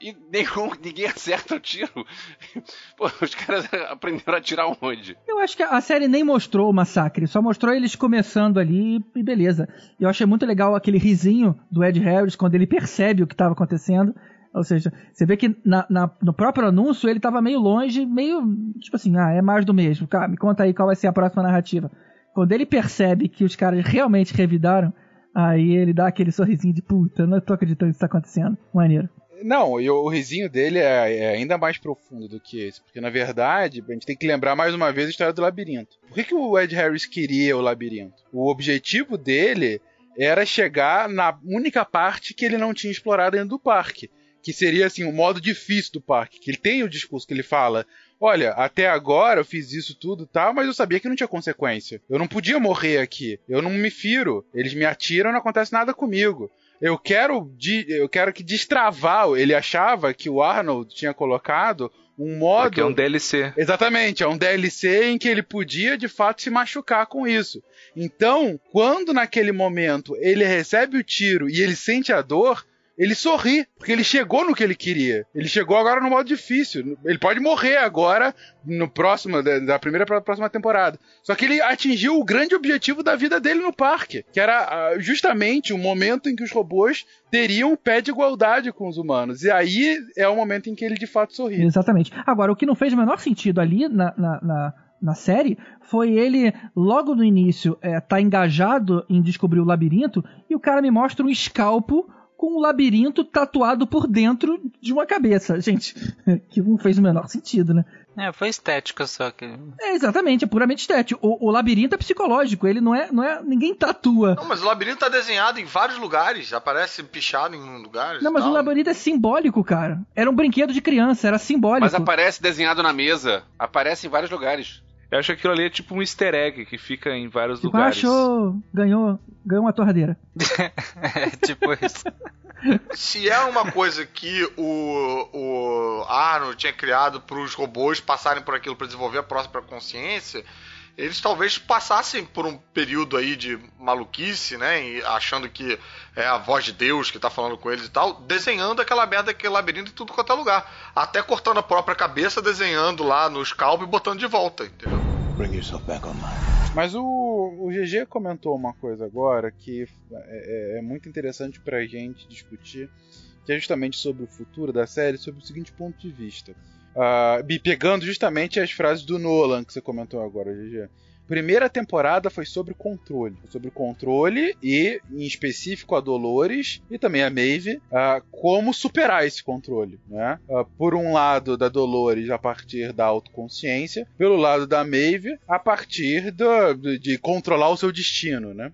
e nenhum, ninguém acerta o tiro. Pô, os caras aprenderam a atirar onde? Eu acho que a série nem mostrou o massacre, só mostrou eles começando ali e beleza. Eu achei muito legal aquele risinho do Ed Harris quando ele percebe o que estava acontecendo. Ou seja, você vê que na, na, no próprio anúncio ele estava meio longe, meio tipo assim, ah, é mais do mesmo. Cara, me conta aí qual vai ser a próxima narrativa. Quando ele percebe que os caras realmente revidaram, aí ele dá aquele sorrisinho de puta, não tô acreditando que isso tá acontecendo. Maneiro. Não, e o risinho dele é, é, ainda mais profundo do que esse. Porque, na verdade, a gente tem que lembrar mais uma vez a história do labirinto. Por que, que o Ed Harris queria o labirinto? O objetivo dele era chegar na única parte que ele não tinha explorado dentro do parque que seria assim o modo difícil do parque, que ele tem o discurso que ele fala, olha, até agora eu fiz isso tudo, tá, mas eu sabia que não tinha consequência. Eu não podia morrer aqui. Eu não me firo. Eles me atiram, não acontece nada comigo. Eu quero, eu quero que destravar. Ele achava que o Arnold tinha colocado um modo. Porque é um DLC. Exatamente, é um DLC em que ele podia de fato se machucar com isso. Então, quando naquele momento ele recebe o tiro e ele sente a dor, ele sorri, porque ele chegou no que ele queria. Ele chegou agora no modo difícil. Ele pode morrer agora, no próximo, da primeira para a próxima temporada. Só que ele atingiu o grande objetivo da vida dele no parque, que era ah, justamente o momento em que os robôs teriam pé de igualdade com os humanos. E aí é o momento em que ele de fato sorri. Exatamente. Agora, o que não fez o menor sentido ali na, na, na na série foi ele, logo no início, é, tá engajado em descobrir o labirinto e o cara me mostra um escalpo com um labirinto tatuado por dentro de uma cabeça. Gente, que não fez o menor sentido, né? É, foi estética só que. É, exatamente, é puramente estético. O, o, labirinto é psicológico, ele não é, não é. Ninguém tatua. Não, mas o labirinto tá desenhado em vários lugares, aparece pichado em lugares. Não, mas tal. o labirinto é simbólico, cara. Era um brinquedo de criança, era simbólico. Mas aparece desenhado na mesa, aparece em vários lugares. Eu acho que aquilo ali é tipo um easter egg que fica em vários tipo, lugares. Achou, ganhou, ganhou uma torradeira. é, tipo isso. Se é uma coisa que o, o Arnold tinha criado para os robôs passarem por aquilo para desenvolver a próxima consciência, eles talvez passassem por um período aí de maluquice, né? E achando que é a voz de Deus que tá falando com eles e tal, desenhando aquela merda, aquele labirinto em tudo quanto é lugar. Até cortando a própria cabeça, desenhando lá no scalp e botando de volta, entendeu? Mas o, o GG comentou uma coisa agora que é, é, é muito interessante pra gente discutir, que é justamente sobre o futuro da série, sobre o seguinte ponto de vista. Uh, pegando justamente as frases do Nolan que você comentou agora, GG. Primeira temporada foi sobre controle. Sobre controle e, em específico, a Dolores e também a Maeve, uh, como superar esse controle. Né? Uh, por um lado, da Dolores a partir da autoconsciência, pelo lado da Maeve a partir do, de controlar o seu destino. Né?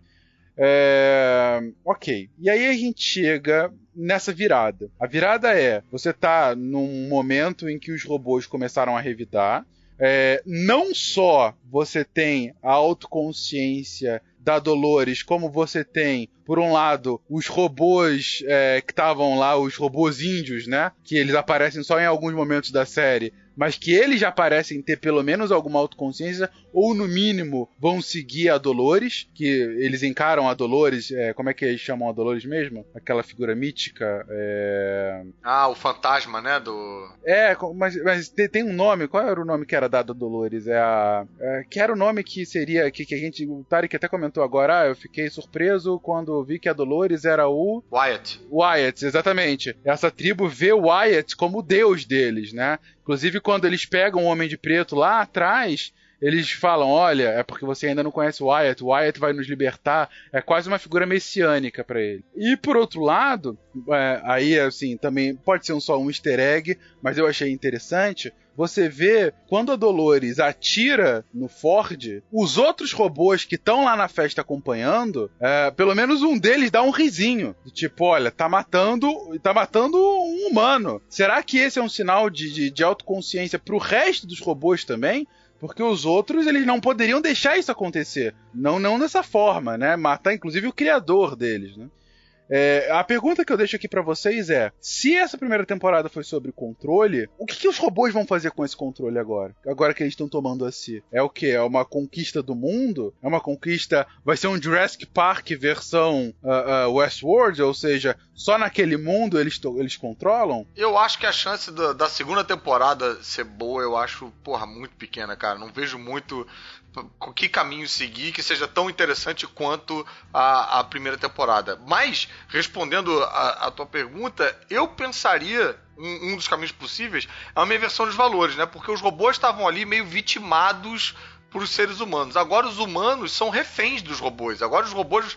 É... Ok. E aí a gente chega nessa virada. A virada é: você tá num momento em que os robôs começaram a revidar. É, não só você tem a autoconsciência da Dolores, como você tem, por um lado, os robôs é, que estavam lá, os robôs índios, né? Que eles aparecem só em alguns momentos da série, mas que eles já parecem ter pelo menos alguma autoconsciência, ou no mínimo vão seguir a Dolores, que eles encaram a Dolores, é, como é que eles chamam a Dolores mesmo? Aquela figura mítica. É... Ah, o fantasma, né? Do. É, mas, mas tem um nome, qual era o nome que era dado a Dolores? É a. É, que era o nome que seria. Que, que a gente. O Tarek até comentou agora, ah, eu fiquei surpreso quando vi que a Dolores era o. Wyatt. Wyatt, exatamente. Essa tribo vê o Wyatt como o deus deles, né? Inclusive, quando eles pegam o Homem de Preto lá atrás, eles falam: olha, é porque você ainda não conhece o Wyatt, o Wyatt vai nos libertar. É quase uma figura messiânica para ele. E por outro lado, é, aí assim, também pode ser um, só um easter egg, mas eu achei interessante você vê quando a Dolores atira no Ford, os outros robôs que estão lá na festa acompanhando, é, pelo menos um deles dá um risinho. Tipo, olha, tá matando, tá matando um humano. Será que esse é um sinal de, de, de autoconsciência pro resto dos robôs também? Porque os outros, eles não poderiam deixar isso acontecer. Não, não dessa forma, né? Matar, inclusive, o criador deles, né? É, a pergunta que eu deixo aqui para vocês é: se essa primeira temporada foi sobre controle, o que, que, os robôs vão fazer com esse controle agora? Agora que eles estão tomando a si? É o que? É uma conquista do mundo? É uma conquista. Vai ser um Jurassic Park versão uh, uh, Westworld? Ou seja, só naquele mundo eles, eles controlam? Eu acho que a chance da, da segunda temporada ser boa, eu acho, porra, muito pequena, cara. Não vejo muito que caminho seguir que seja tão interessante quanto a, a primeira temporada. Mas, respondendo a, a tua pergunta, eu pensaria um, um, dos caminhos possíveis é uma inversão dos valores, né? Porque os robôs estavam ali meio vitimados por seres humanos. Agora os humanos são reféns dos robôs. Agora os robôs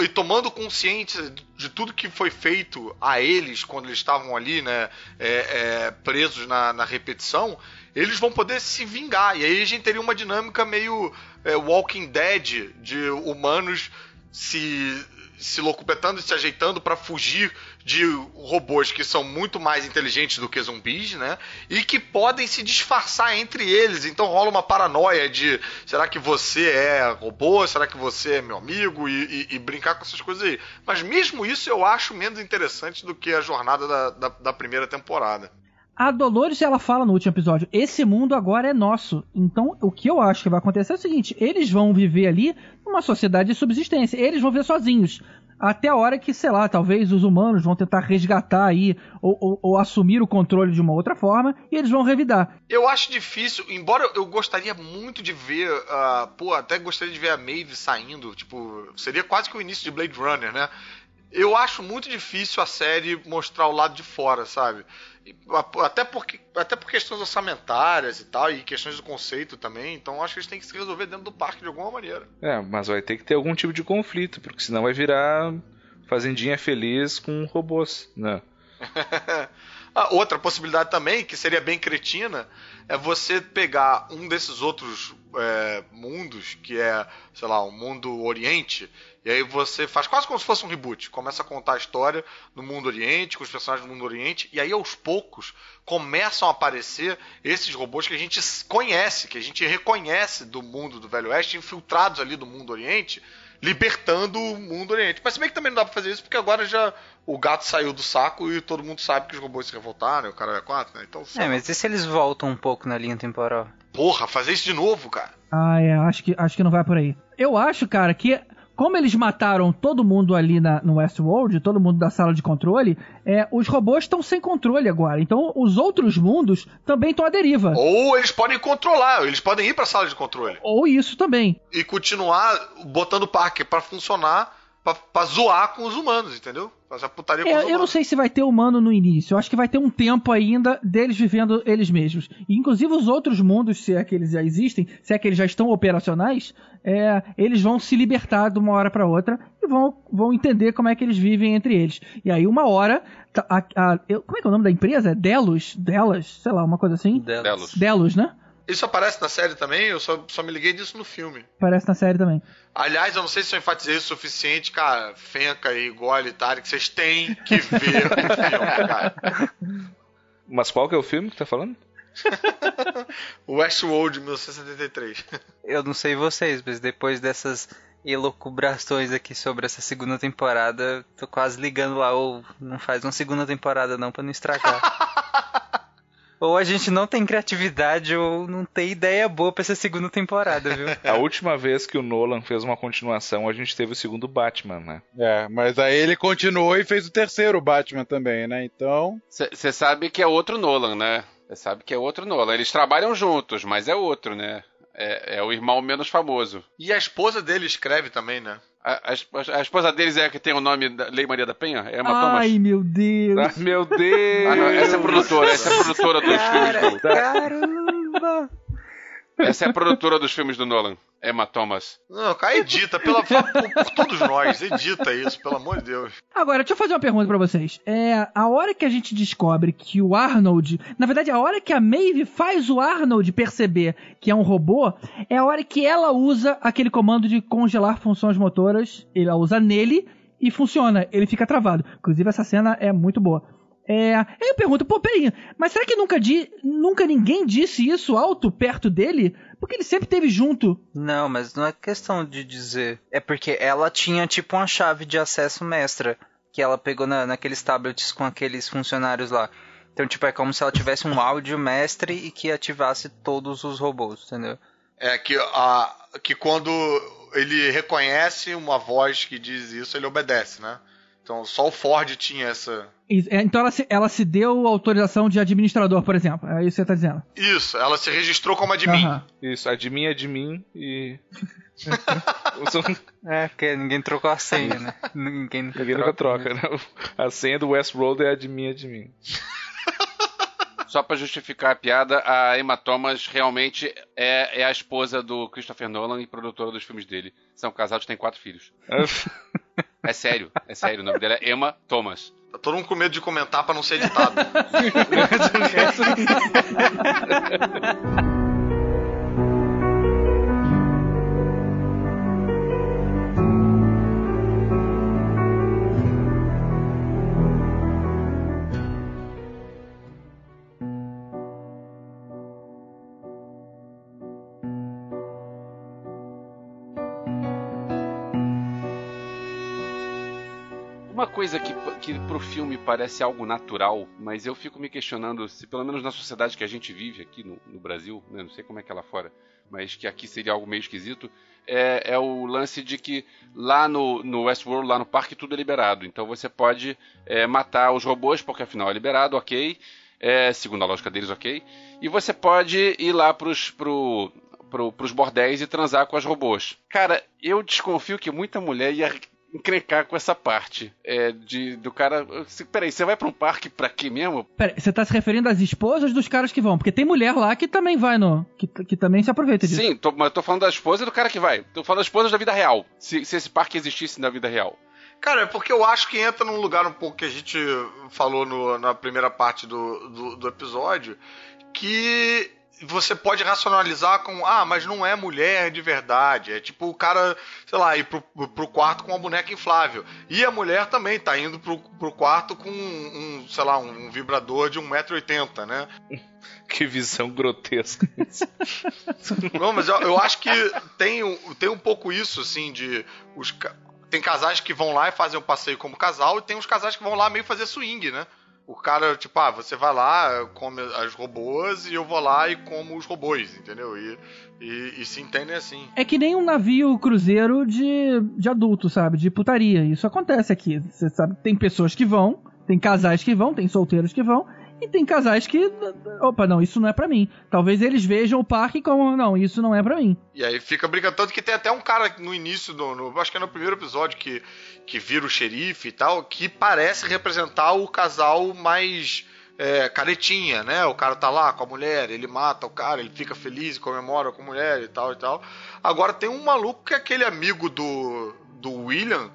e tomando consciência de tudo que foi feito a eles quando eles estavam ali, né, é, é, presos na, na repetição, eles vão poder se vingar. E aí a gente teria uma dinâmica meio é, Walking Dead de humanos se se locupletando e se ajeitando para fugir de robôs que são muito mais inteligentes do que zumbis, né? E que podem se disfarçar entre eles. Então rola uma paranoia de será que você é robô? Será que você é meu amigo? E, e, e brincar com essas coisas aí. Mas mesmo isso eu acho menos interessante do que a jornada da, da, da primeira temporada. A Dolores, ela fala no último episódio: esse mundo agora é nosso. Então, o que eu acho que vai acontecer é o seguinte: eles vão viver ali numa sociedade de subsistência. Eles vão viver sozinhos. Até a hora que, sei lá, talvez os humanos vão tentar resgatar aí ou, ou, ou assumir o controle de uma outra forma e eles vão revidar. Eu acho difícil, embora eu gostaria muito de ver, uh, pô, até gostaria de ver a Maeve saindo, tipo, seria quase que o início de Blade Runner, né? Eu acho muito difícil a série mostrar o lado de fora, sabe? Até, porque, até por questões orçamentárias e tal, e questões do conceito também. Então acho que eles têm que se resolver dentro do parque de alguma maneira. É, mas vai ter que ter algum tipo de conflito, porque senão vai virar Fazendinha Feliz com robôs, né? ah, outra possibilidade também, que seria bem cretina, é você pegar um desses outros é, mundos, que é, sei lá, um mundo oriente, e aí você faz quase como se fosse um reboot. Começa a contar a história no mundo oriente, com os personagens do mundo oriente, e aí aos poucos começam a aparecer esses robôs que a gente conhece, que a gente reconhece do mundo do Velho Oeste, infiltrados ali do mundo oriente, libertando o mundo oriente. Mas se bem que também não dá pra fazer isso, porque agora já o gato saiu do saco e todo mundo sabe que os robôs se revoltaram, o cara é quatro, né? Então, é, mas e se eles voltam um pouco na linha temporal? Porra, fazer isso de novo, cara. Ah, é, acho que, acho que não vai por aí. Eu acho, cara, que como eles mataram todo mundo ali na, no Westworld, todo mundo da sala de controle, é, os robôs estão sem controle agora. Então os outros mundos também estão à deriva. Ou eles podem controlar, eles podem ir para a sala de controle. Ou isso também. E continuar botando o parque para funcionar pra, pra zoar com os humanos, entendeu? Fazer putaria com é, os humanos. Eu não sei se vai ter humano no início. Eu acho que vai ter um tempo ainda deles vivendo eles mesmos. E, inclusive os outros mundos, se é que eles já existem, se é que eles já estão operacionais, é, eles vão se libertar de uma hora para outra e vão, vão entender como é que eles vivem entre eles. E aí uma hora, tá, a, a, eu, como é que é o nome da empresa? É Delos? Delas? Sei lá, uma coisa assim? Delos. Delos, né? Isso aparece na série também? Eu só, só me liguei disso no filme. Aparece na série também. Aliás, eu não sei se eu enfatizei isso o suficiente, cara. Fenca e Gole e Tarek, vocês têm que ver o filme, cara. Mas qual que é o filme que tá falando? Westworld 1973. Eu não sei vocês, mas depois dessas elocubrações aqui sobre essa segunda temporada, tô quase ligando lá, ou não faz uma segunda temporada não pra não estragar. Ou a gente não tem criatividade ou não tem ideia boa pra essa segunda temporada, viu? A última vez que o Nolan fez uma continuação, a gente teve o segundo Batman, né? É, mas aí ele continuou e fez o terceiro Batman também, né? Então. Você sabe que é outro Nolan, né? Você sabe que é outro Nolan. Eles trabalham juntos, mas é outro, né? É, é o irmão menos famoso. E a esposa dele escreve também, né? A, a, a, esposa deles é a que tem o nome da Lei Maria da Penha? É uma Ai, Thomas? meu Deus. Ah, meu Deus! Ah, não, essa é a produtora, essa é a produtora dos Cara, filmes do... caramba! Essa é a produtora dos filmes do Nolan, Emma Thomas. Não, cara, edita, pela, por, por todos nós, edita isso, pelo amor de Deus. Agora, deixa eu fazer uma pergunta pra vocês. É, a hora que a gente descobre que o Arnold. Na verdade, a hora que a Maeve faz o Arnold perceber que é um robô, é a hora que ela usa aquele comando de congelar funções motoras. Ela usa nele e funciona. Ele fica travado. Inclusive, essa cena é muito boa. É, aí eu pergunto, pô, peraí, mas será que nunca, di, nunca ninguém disse isso alto perto dele? Porque ele sempre teve junto. Não, mas não é questão de dizer. É porque ela tinha tipo uma chave de acesso mestra que ela pegou na, naqueles tablets com aqueles funcionários lá. Então, tipo, é como se ela tivesse um áudio mestre e que ativasse todos os robôs, entendeu? É que, a, que quando ele reconhece uma voz que diz isso, ele obedece, né? Então só o Ford tinha essa. É, Então ela se, ela se deu autorização de administrador, por exemplo. É isso que você tá dizendo. Isso, ela se registrou como admin. Aham. Isso, a de mim é de mim e. É, porque ninguém trocou a senha, né? Ninguém nunca Ninguém nunca troca, né? A senha do Westworld é a de mim é de mim. Só pra justificar a piada, a Emma Thomas realmente é, é a esposa do Christopher Nolan e produtora dos filmes dele. São casados, têm quatro filhos. É sério, é sério. O nome dela é Emma Thomas. Tá todo mundo com medo de comentar pra não ser editado. que, pro filme parece algo natural, mas eu fico me questionando se, pelo menos na sociedade que a gente vive aqui no, no Brasil, né, não sei como é que é lá fora, mas que aqui seria algo meio esquisito, é, é o lance de que lá no, no Westworld, lá no parque, tudo é liberado. Então você pode é, matar os robôs, porque afinal é liberado, ok. É, segundo a lógica deles, ok. E você pode ir lá pros, pro, pro, pros bordéis e transar com as robôs. Cara, eu desconfio que muita mulher ia encrencar com essa parte. É, de, do cara. Se, peraí, você vai pra um parque pra quê mesmo? Pera, você tá se referindo às esposas dos caras que vão? Porque tem mulher lá que também vai no. que, que também se aproveita disso. Sim, tô, mas eu tô falando da esposa e do cara que vai. Tô falando das esposas da vida real. Se, se esse parque existisse na vida real. Cara, é porque eu acho que entra num lugar um pouco que a gente falou no- na primeira parte do, do, do episódio, que você pode racionalizar com, ah, mas não é mulher de verdade. É tipo o cara, sei lá, ir pro, pro quarto com uma boneca inflável. E a mulher também tá indo pro, pro quarto com um, um, sei lá, um vibrador de 1,80m, né? Que visão grotesca. Não, mas eu, eu acho que tem, um- tem um pouco isso, assim, de. Os, tem casais que vão lá e fazem um passeio como casal, e tem uns casais que vão lá meio fazer swing, né? O cara, tipo, ah, você vai lá, come as robôs e eu vou lá e como os robôs, entendeu? E, e, e se entendem assim. É que nem um navio cruzeiro de, de adulto, sabe? De putaria. Isso acontece aqui. Você sabe, tem pessoas que vão, tem casais que vão, tem solteiros que vão, e tem casais que. Opa, não, isso não é pra mim. Talvez eles vejam o parque como, não, isso não é pra mim. E aí fica brincando. Tanto que tem até um cara no início, do, no- acho que é no primeiro episódio, que, que vira o xerife e tal, que parece representar o casal mais é, caretinha, né? O cara tá lá com a mulher, ele mata o cara, ele fica feliz comemora com a mulher e tal e tal. Agora tem um maluco que é aquele amigo do, do William,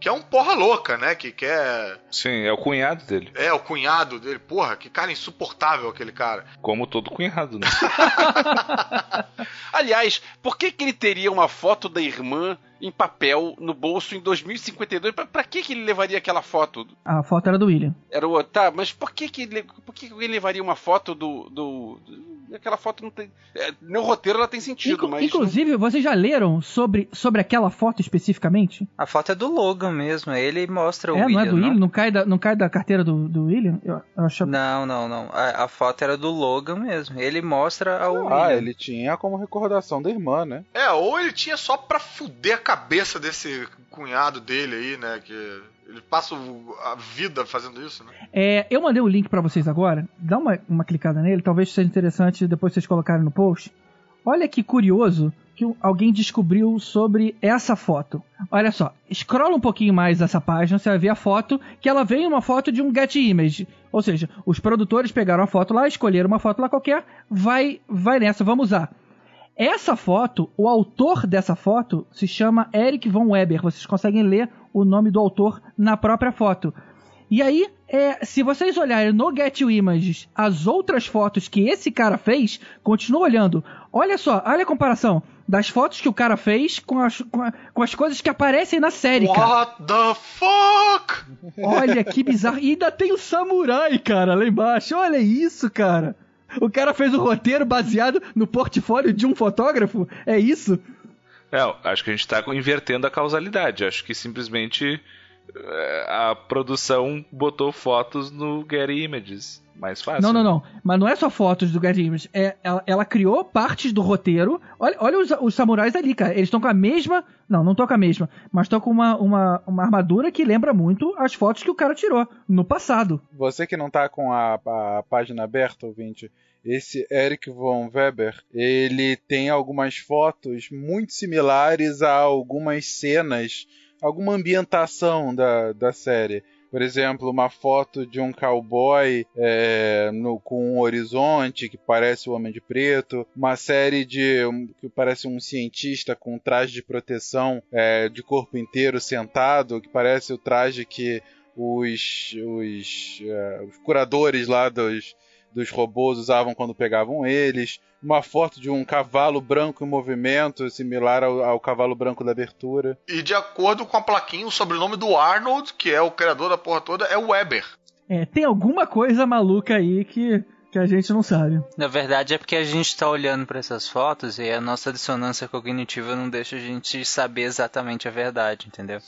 que é um porra louca, né? Que quer. Sim, é o cunhado dele. É, o cunhado dele. Porra, que cara insuportável aquele cara. Como todo cunhado, né? Aliás, por que, que ele teria uma foto da irmã em papel no bolso em 2052? Pra, pra que, que ele levaria aquela foto? A foto era do William. Era o. Tá, mas por que, que, ele, por que, que alguém levaria uma foto do. do, do- aquela foto não tem. é, no roteiro ela tem sentido, Inclu- mas. Inclusive, vocês já leram sobre, sobre aquela foto especificamente? A foto é do Logan mesmo, ele mostra o é, William, não é do William? Não cai da, não cai da carteira do, do William? Eu, eu acho... Não, não, não. A, a foto era do Logan mesmo. Ele mostra ao Ah, William. ele tinha como recordação da irmã, né? É, ou ele tinha só pra fuder a cabeça desse cunhado dele aí, né? Que ele passa a vida fazendo isso, né? É, eu mandei o link pra vocês agora. Dá uma, uma clicada nele, talvez seja interessante depois vocês colocarem no post. Olha que curioso que alguém descobriu sobre essa foto. Olha só, scrolla um pouquinho mais essa página, você vai ver a foto, que ela vem uma foto de um Get Image. Ou seja, os produtores pegaram a foto lá, escolheram uma foto lá qualquer, vai, vai nessa, vamos usar. Essa foto, o autor dessa foto se chama Eric Von Weber. Vocês conseguem ler o nome do autor na própria foto. E aí, é, se vocês olharem no Get You Images as outras fotos que esse cara fez, continua olhando. Olha só, olha a comparação das fotos que o cara fez com as, com, a- com as coisas que aparecem na série, cara. What the fuck? Olha que bizarro. E ainda tem o samurai, cara, lá embaixo. Olha isso, cara. O cara fez o roteiro baseado no portfólio de um fotógrafo? É isso? Não, acho que a gente tá invertendo a causalidade. Acho que simplesmente é, a produção botou fotos no Getty Images. Mais fácil. Não, não, não. Mas não é só fotos do Images. É, ela, ela criou partes do roteiro. Olha, olha os, os samurais ali, cara. Eles estão com a mesma. Não, não estão com a mesma. Mas estão com uma, uma, uma armadura que lembra muito as fotos que o cara tirou no passado. Você que não tá com a, a página aberta, ouvinte, esse Eric von Weber, ele tem algumas fotos muito similares a algumas cenas, alguma ambientação da, da série. Por exemplo, uma foto de um cowboy é, no- com um horizonte que parece o Homem de Preto, uma série de um, que parece um cientista com um traje de proteção é, de corpo inteiro sentado, que parece o traje que os, os, é, os curadores lá dos, dos robôs usavam quando pegavam eles. Uma foto de um cavalo branco em movimento, similar ao, ao cavalo branco da abertura. E de acordo com a plaquinha, o sobrenome do Arnold, que é o criador da porra toda, é Weber. É, tem alguma coisa maluca aí que, que a gente não sabe. Na verdade é porque a gente tá olhando para essas fotos e a nossa dissonância cognitiva não deixa a gente saber exatamente a verdade, entendeu?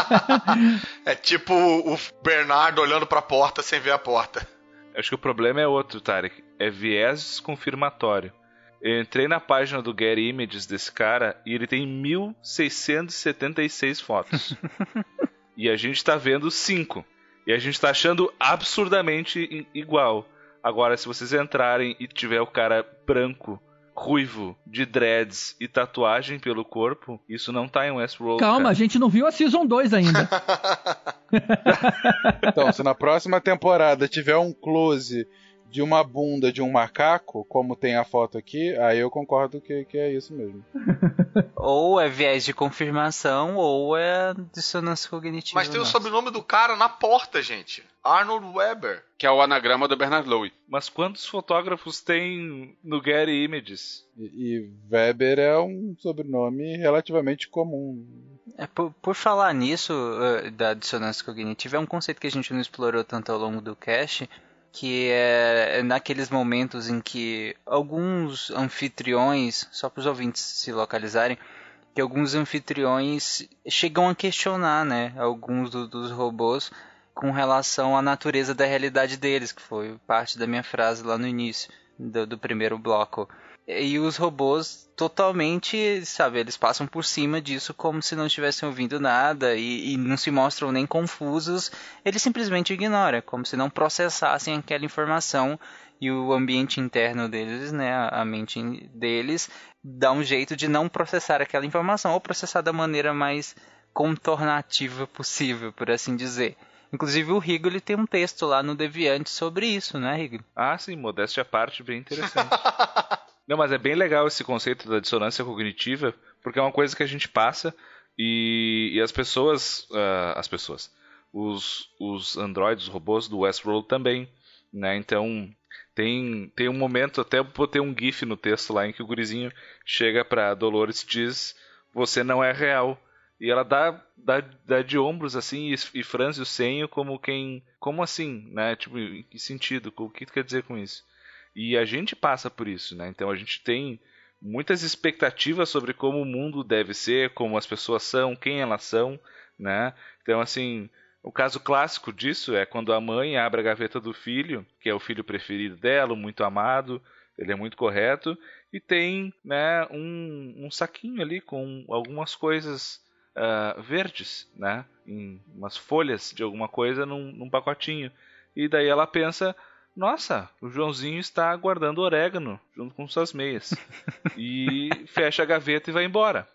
é tipo o Bernardo olhando pra porta sem ver a porta. Acho que o problema é outro, Tarek. É viés confirmatório. Eu entrei na página do Get Images desse cara e ele tem 1676 fotos. e a gente tá vendo 5. E a gente tá achando absurdamente igual. Agora, se vocês entrarem e tiver o cara branco, ruivo, de dreads e tatuagem pelo corpo, isso não tá em Westworld. Calma, cara. a gente não viu a Season 2 ainda. então, se na próxima temporada tiver um close de uma bunda de um macaco, como tem a foto aqui, aí eu concordo que, que é isso mesmo. ou é viés de confirmação, ou é dissonância cognitiva. Mas tem o sobrenome do cara na porta, gente. Arnold Weber. Que é o anagrama do Bernard Lowe. Mas quantos fotógrafos tem no Getty Images? E, e Weber é um sobrenome relativamente comum. É, por, por, falar nisso, uh, da dissonância cognitiva, é um conceito que a gente não explorou tanto ao longo do cast, que é naqueles momentos em que alguns anfitriões, só para os ouvintes se localizarem, que alguns anfitriões chegam a questionar, né, alguns do, dos robôs com relação à natureza da realidade deles, que foi parte da minha frase lá no início do, do primeiro bloco. E os robôs totalmente, sabe, eles passam por cima disso como se não estivessem ouvindo nada e, e, não se mostram nem confusos, eles simplesmente ignoram, como se não processassem aquela informação e o ambiente interno deles, né, a mente deles, dá um jeito de não processar aquela informação ou processar da maneira mais contornativa possível, por assim dizer. Inclusive o Rigo ele tem um texto lá no Deviante sobre isso, né, Rigo? Ah, sim, modéstia à parte, bem interessante. Não, mas é bem legal esse conceito da dissonância cognitiva, porque é uma coisa que a gente passa e, e as pessoas, uh, as pessoas, os, os androides, os robôs do Westworld também, né? Então tem, tem um momento, até botei um gif no texto lá em que o gurizinho chega pra Dolores e diz, você não é real. E ela dá, dá, dá de ombros assim e, e franze o senho como quem, como assim, né? Tipo, em que sentido? O que tu quer dizer com isso? E a gente passa por isso, né? Então a gente tem muitas expectativas sobre como o mundo deve ser, como as pessoas são, quem elas são, né? Então assim, o caso clássico disso é quando a mãe abre a gaveta do filho, que é o filho preferido dela, muito amado, ele é muito correto, e tem né, um, um saquinho ali com algumas coisas uh, verdes, né? Em umas folhas de alguma coisa num, num pacotinho. E daí ela pensa, nossa, o Joãozinho está guardando orégano junto com suas meias. e fecha a gaveta e vai embora.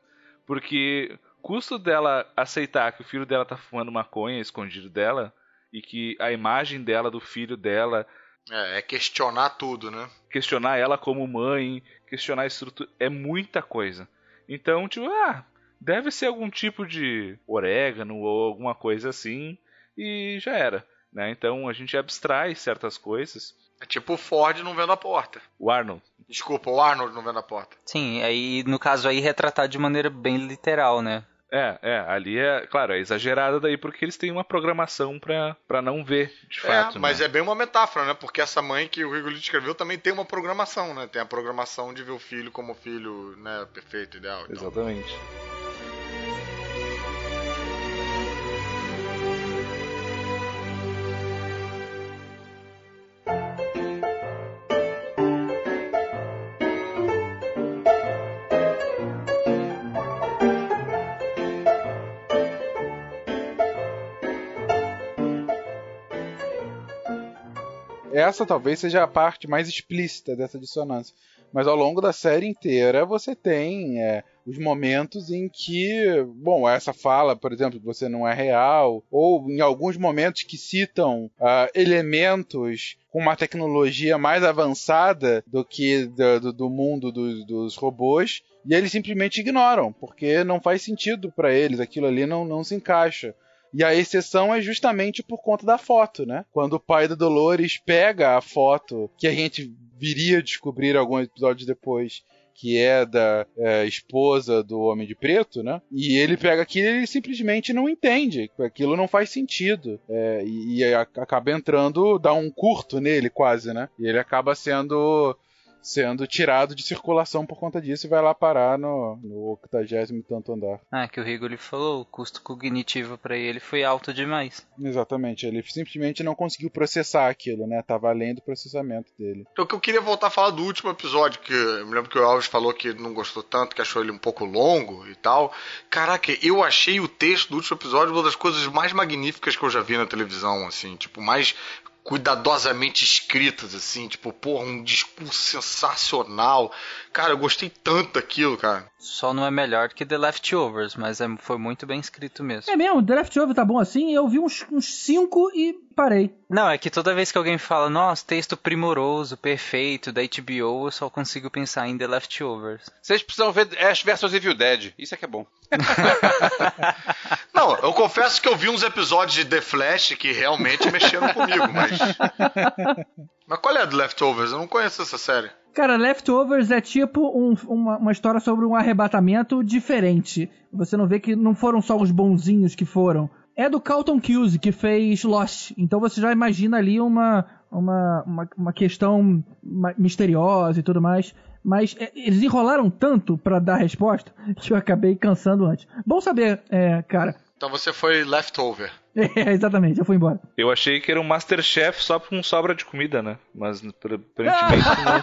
Porque custo dela aceitar que o filho dela está fumando maconha escondido dela e que a imagem dela do filho dela é, é questionar tudo, né? Questionar ela como mãe, questionar a estrutura, é muita coisa. Então, tipo, ah, deve ser algum tipo de orégano ou alguma coisa assim e já era. Né? Então a gente abstrai certas coisas. É tipo o Ford não vendo a porta. O Arnold. Desculpa, o Arnold não vendo a porta. Sim, aí no caso aí retratar de maneira bem literal, né? É, é, ali é, claro, é exagerada daí porque eles têm uma programação pra, pra não ver, de fato. É, mas né? é bem uma metáfora, né? Porque essa mãe que o Rigolito escreveu também tem uma programação, né? Tem a programação de ver o filho como filho, né, perfeito, ideal. Então. Essa talvez seja a parte mais explícita dessa dissonância. Mas ao longo da série inteira você tem é, os momentos em que, bom, essa fala, por exemplo, que você não é real, ou em alguns momentos que citam uh, elementos com uma tecnologia mais avançada do que do, do mundo dos, robôs, e eles simplesmente ignoram, porque não faz sentido para eles, aquilo ali não, não se encaixa. E a exceção é justamente por conta da foto, né? Quando o pai da Dolores pega a foto que a gente viria a descobrir alguns episódios depois que é da é, esposa do Homem de Preto, né? E ele pega aquilo e ele simplesmente não entende. Aquilo não faz sentido. É, e, e acaba entrando, dá um curto nele quase, né? E ele acaba sendo sendo tirado de circulação por conta disso e vai lá parar no, no 80 tanto andar. Ah, que o Rigoli falou, o custo cognitivo para ele foi alto demais. Exatamente, ele simplesmente não conseguiu processar aquilo, né? Tava além do processamento dele. Então, o que eu queria voltar a falar do último episódio, que eu me lembro que o Alves falou que não gostou tanto, que achou ele um pouco longo e tal. Caraca, eu achei o texto do último episódio uma das coisas mais magníficas que eu já vi na televisão, assim, tipo, mais cuidadosamente escritas, assim, tipo, porra, um discurso sensacional. Cara, eu gostei tanto daquilo, cara. Só não é melhor que The Leftovers, mas é, foi muito bem escrito mesmo. É mesmo, The Leftovers tá bom assim, eu vi uns, uns cinco e parei. Não, é que toda vez que alguém fala, nossa, texto primoroso, perfeito, da HBO, eu só consigo pensar em The Leftovers. Vocês precisam ver Ash vs Evil Dead, isso é que é bom. Não, eu confesso que eu vi uns episódios de The Flash que realmente mexeram comigo, mas. Mas qual é a do Leftovers? Eu não conheço essa série. Cara, Leftovers é tipo um, uma, uma história sobre um arrebatamento diferente. Você não vê que não foram só os bonzinhos que foram. É do Carlton Cuse, que fez Lost. Então você já imagina ali uma, uma, uma, uma questão misteriosa e tudo mais. Mas é, eles enrolaram tanto para dar resposta que eu acabei cansando antes. Bom saber, é, cara. Então você foi leftover. É, exatamente, eu fui embora. Eu achei que era um Masterchef só com sobra de comida, né? Mas aparentemente não.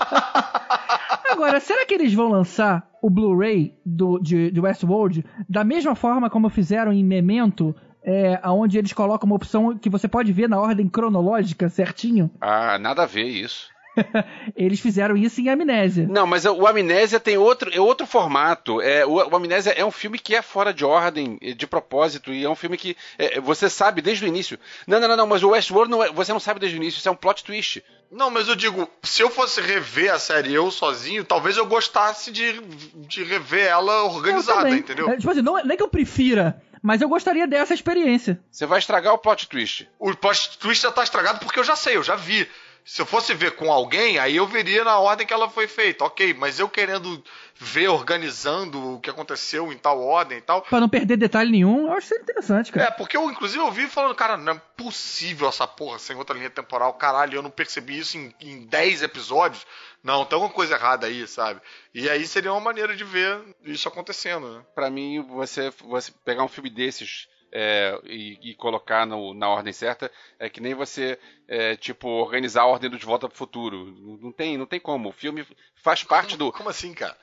Agora, será que eles vão lançar o Blu-ray do, de, de Westworld da mesma forma como fizeram em Memento, é, onde eles colocam uma opção que você pode ver na ordem cronológica certinho? Ah, nada a ver isso. Eles fizeram isso em Amnésia. Não, mas o Amnésia tem outro, é outro formato. É, o, o Amnésia é um filme que é fora de ordem, de propósito, e é um filme que é, você sabe desde o início. Não, não, não, não mas o Westworld não é, você não sabe desde o início, isso é um plot twist. Não, mas eu digo, se eu fosse rever a série eu sozinho, talvez eu gostasse de, de rever ela organizada, entendeu? É, tipo assim, não, é, não é que eu prefira, mas eu gostaria dessa experiência. Você vai estragar o plot twist. O plot twist já tá estragado porque eu já sei, eu já vi. Se eu fosse ver com alguém, aí eu veria na ordem que ela foi feita, ok, mas eu querendo ver organizando o que aconteceu em tal ordem e tal. Pra não perder detalhe nenhum, eu acho isso interessante, cara. É, porque eu inclusive ouvi falando, cara, não é possível essa porra sem outra linha temporal, caralho, eu não percebi isso em, em 10 episódios. Não, tem alguma coisa errada aí, sabe? E aí seria uma maneira de ver isso acontecendo, né? Pra mim, você, você pegar um filme desses é, e, e, colocar no, na ordem certa é que nem você é, tipo organizar a ordem do De Volta para o Futuro. Não tem não tem como. O filme faz parte como, do como assim cara?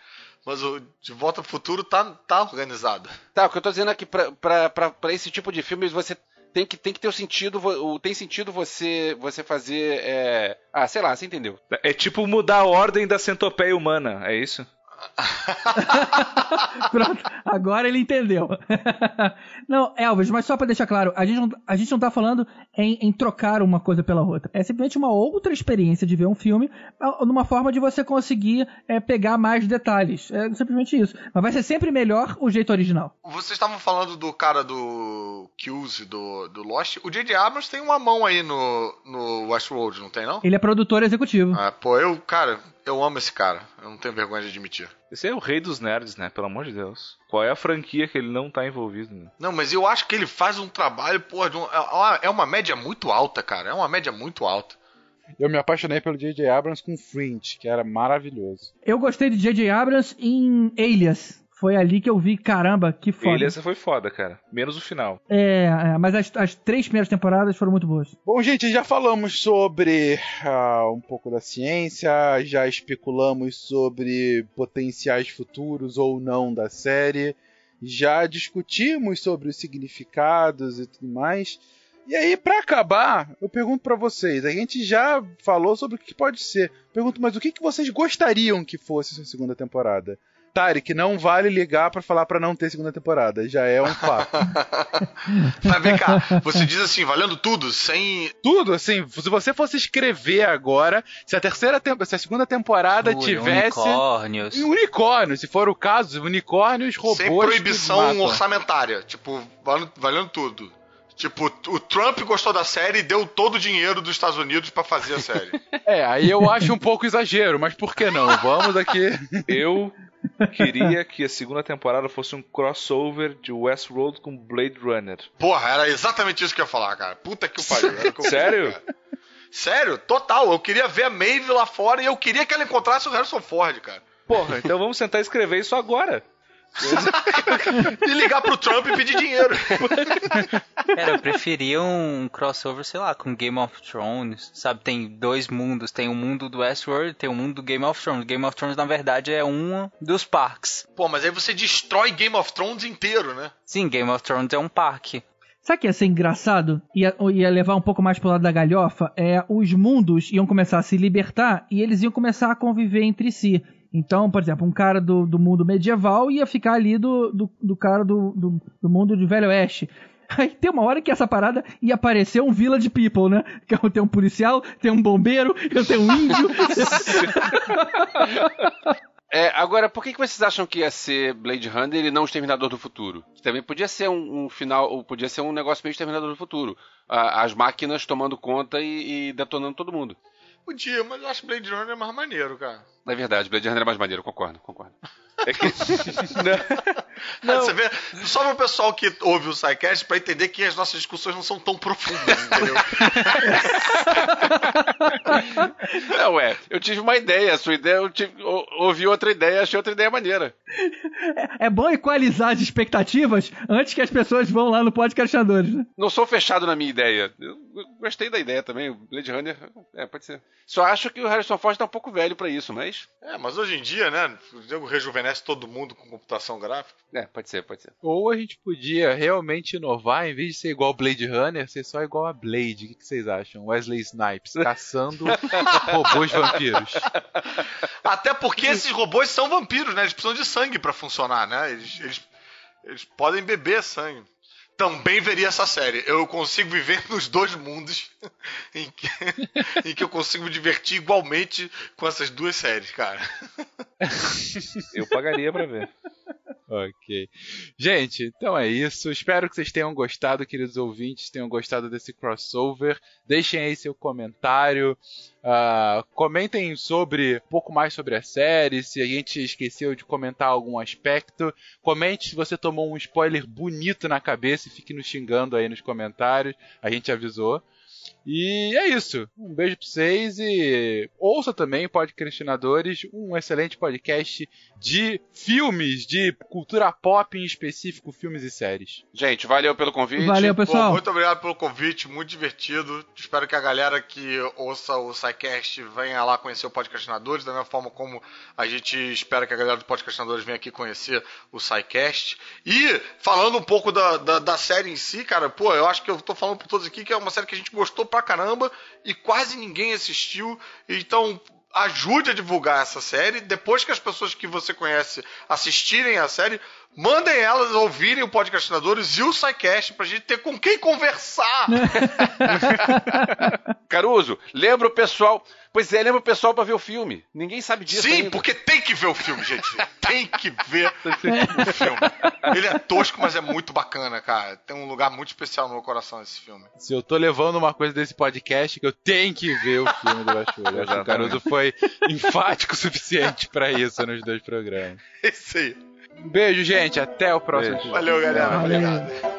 Mas o De Volta para o Futuro tá, tá organizado. Tá o que eu tô dizendo é que para esse tipo de filmes você tem que, tem que ter o sentido tem sentido você você fazer é... ah sei lá você entendeu? É tipo mudar a ordem da centopeia humana é isso Pronto, agora ele entendeu. não, Elvis, mas só para deixar claro, a gente não, a gente não tá falando em, em, trocar uma coisa pela outra. É simplesmente uma outra experiência de ver um filme, numa forma de você conseguir é, pegar mais detalhes. É simplesmente isso. Mas vai ser sempre melhor o jeito original. Vocês estavam falando do cara do Cuse, do, do Lost. O J.J. Abrams tem uma mão aí no, no Westworld, não tem não? Ele é produtor executivo. Ah, pô, eu, cara, eu amo esse cara. Eu não tenho vergonha de admitir. Esse é o rei dos nerds, né? Pelo amor de Deus. Qual é a franquia que ele não tá envolvido? Né? Não, mas eu acho que ele faz um trabalho, porra, um, é, é uma média muito alta, cara. É uma média muito alta. Eu me apaixonei pelo J.J. Abrams com Fringe, que era maravilhoso. Eu gostei de J.J. Abrams em Alias. Foi ali que eu vi, caramba, que foda. Beleza, foi foda, cara. Menos o final. É, é mas as, as, três primeiras temporadas foram muito boas. Bom, gente, já falamos sobre uh, um pouco da ciência, já especulamos sobre potenciais futuros ou não da série, já discutimos sobre os significados e tudo mais. E aí, para acabar, eu pergunto para vocês: a gente já falou sobre o que pode ser. Pergunto, mas o que, que vocês gostariam que fosse essa segunda temporada? Tarek, não vale ligar para falar para não ter segunda temporada. Já é um fato. Mas vem cá, você diz assim, valendo tudo, sem. Tudo, assim, se você fosse escrever agora, se a terceira temporada, se a segunda temporada Ui, tivesse. Unicórnios. Unicórnios, se for o caso, unicórnios, robôs. Sem proibição orçamentária. Tipo, valendo, tudo. Tipo, o Trump gostou da série e deu todo o dinheiro dos Estados Unidos pra fazer a série. É, aí eu acho um pouco exagero, mas por que não? Vamos aqui. Eu queria que a segunda temporada fosse um crossover de Westworld com Blade Runner. Porra, era exatamente isso que eu ia falar, cara. Puta que o pariu. que Sério? cara. Sério, total. Eu queria ver a Maeve lá fora e eu queria que ela encontrasse o Harrison Ford, cara. Porra, então vamos tentar escrever isso agora. E ligar pro Trump e pedir dinheiro. Cara, eu preferia um crossover, sei lá, com Game of Thrones, sabe? Tem dois mundos, tem o mundo do Westworld, tem o mundo do Game of Thrones. Game of Thrones, na verdade, é um dos parques. Pô, mas aí você destrói Game of Thrones inteiro, né? Sim, Game of Thrones é um parque. Sabe o que ia ser engraçado? Ia, ia levar um pouco mais pro lado da galhofa? É, os mundos iam começar a se libertar e eles iam começar a conviver entre si. Então, por exemplo, um cara do, do mundo medieval ia ficar ali do, do, do cara do, do, do mundo de Velho Oeste. Aí tem uma hora que essa parada ia aparecer um Village People, né? Que tem um policial, tem um bombeiro, eu tenho um índio. É, agora, por que, que vocês acham que ia ser Blade Runner e não Exterminador do Futuro? Que também podia ser um, um final, ou podia ser um negócio meio Exterminador do Futuro. Ah, as máquinas tomando conta e, e detonando todo mundo. Podia, mas eu acho Blade Runner mais maneiro, cara. É verdade, Blade Runner é mais maneiro, concordo, concordo. É que. Não. Você vê, só pro pessoal que ouve o SciCast pra entender que as nossas discussões não são tão profundas, entendeu? Não, é, eu tive uma ideia, a sua ideia, eu tive, ou- ouvi outra ideia, achei outra ideia maneira. É bom equalizar as expectativas antes que as pessoas vão lá no podcastinadores, né? Não sou fechado na minha ideia. Eu gostei da ideia também, o Blade Runner, é, pode ser. Só acho que o Harrison Ford tá um pouco velho pra isso, mas... É, mas hoje em dia, né? O jogo rejuvenesce todo mundo com computação gráfica. É, pode ser, pode ser. Ou a gente podia realmente inovar, em vez de ser igual Blade Runner, ser só igual a Blade. O que que vocês acham? Wesley Snipes caçando robôs vampiros. Até porque esses robôs são vampiros, né? Eles precisam de sangue pra funcionar, né? Eles, eles, eles podem beber sangue. Também veria essa série. Eu consigo viver nos dois mundos em que, em que eu consigo me divertir igualmente com essas duas séries, cara. Eu pagaria pra ver. Ok. Gente, então é isso. Espero que vocês tenham gostado, queridos ouvintes, tenham gostado desse crossover. Deixem aí seu comentário. ah, comentem sobre um pouco mais sobre a série, se a gente esqueceu de comentar algum aspecto. Comente se você tomou um spoiler bonito na cabeça e fique nos xingando aí nos comentários. A gente avisou. E é isso. Um beijo pra vocês e ouça também, Podcastinadores, um excelente podcast de filmes, de cultura pop em específico, filmes e séries. Gente, valeu pelo convite. Valeu, Pô, pessoal. muito obrigado pelo convite, muito divertido. Espero que a galera que ouça o SciCast venha lá conhecer o Podcastinadores, da mesma forma como a gente espera que a galera do Podcastinadores venha aqui conhecer o SciCast. E, falando um pouco da, da, da série em si, cara, pô, eu acho que eu tô falando por todos aqui que é uma série que a gente gostou pra caramba e quase ninguém assistiu. Então, ajude a divulgar essa série. Depois que as pessoas que você conhece assistirem a série, mandem elas ouvirem o Podcastinadores e o SciCast pra gente ter com quem conversar. Caruso, lembra o pessoal... Pois é, lembra o pessoal pra ver o filme. Ninguém sabe disso Sim, ainda. porque tem que ver o filme, gente. Tem que ver o filme. Ele é tosco, mas é muito bacana, cara. Tem um lugar muito especial no meu coração esse filme. Se eu tô levando uma coisa desse podcast, que eu tenho que ver o filme do. Eu Acho que o Caruso foi enfático o suficiente pra isso nos dois programas. É isso aí. Beijo, gente. Até o próximo Beijo. Valeu, galera. Valeu. Obrigado.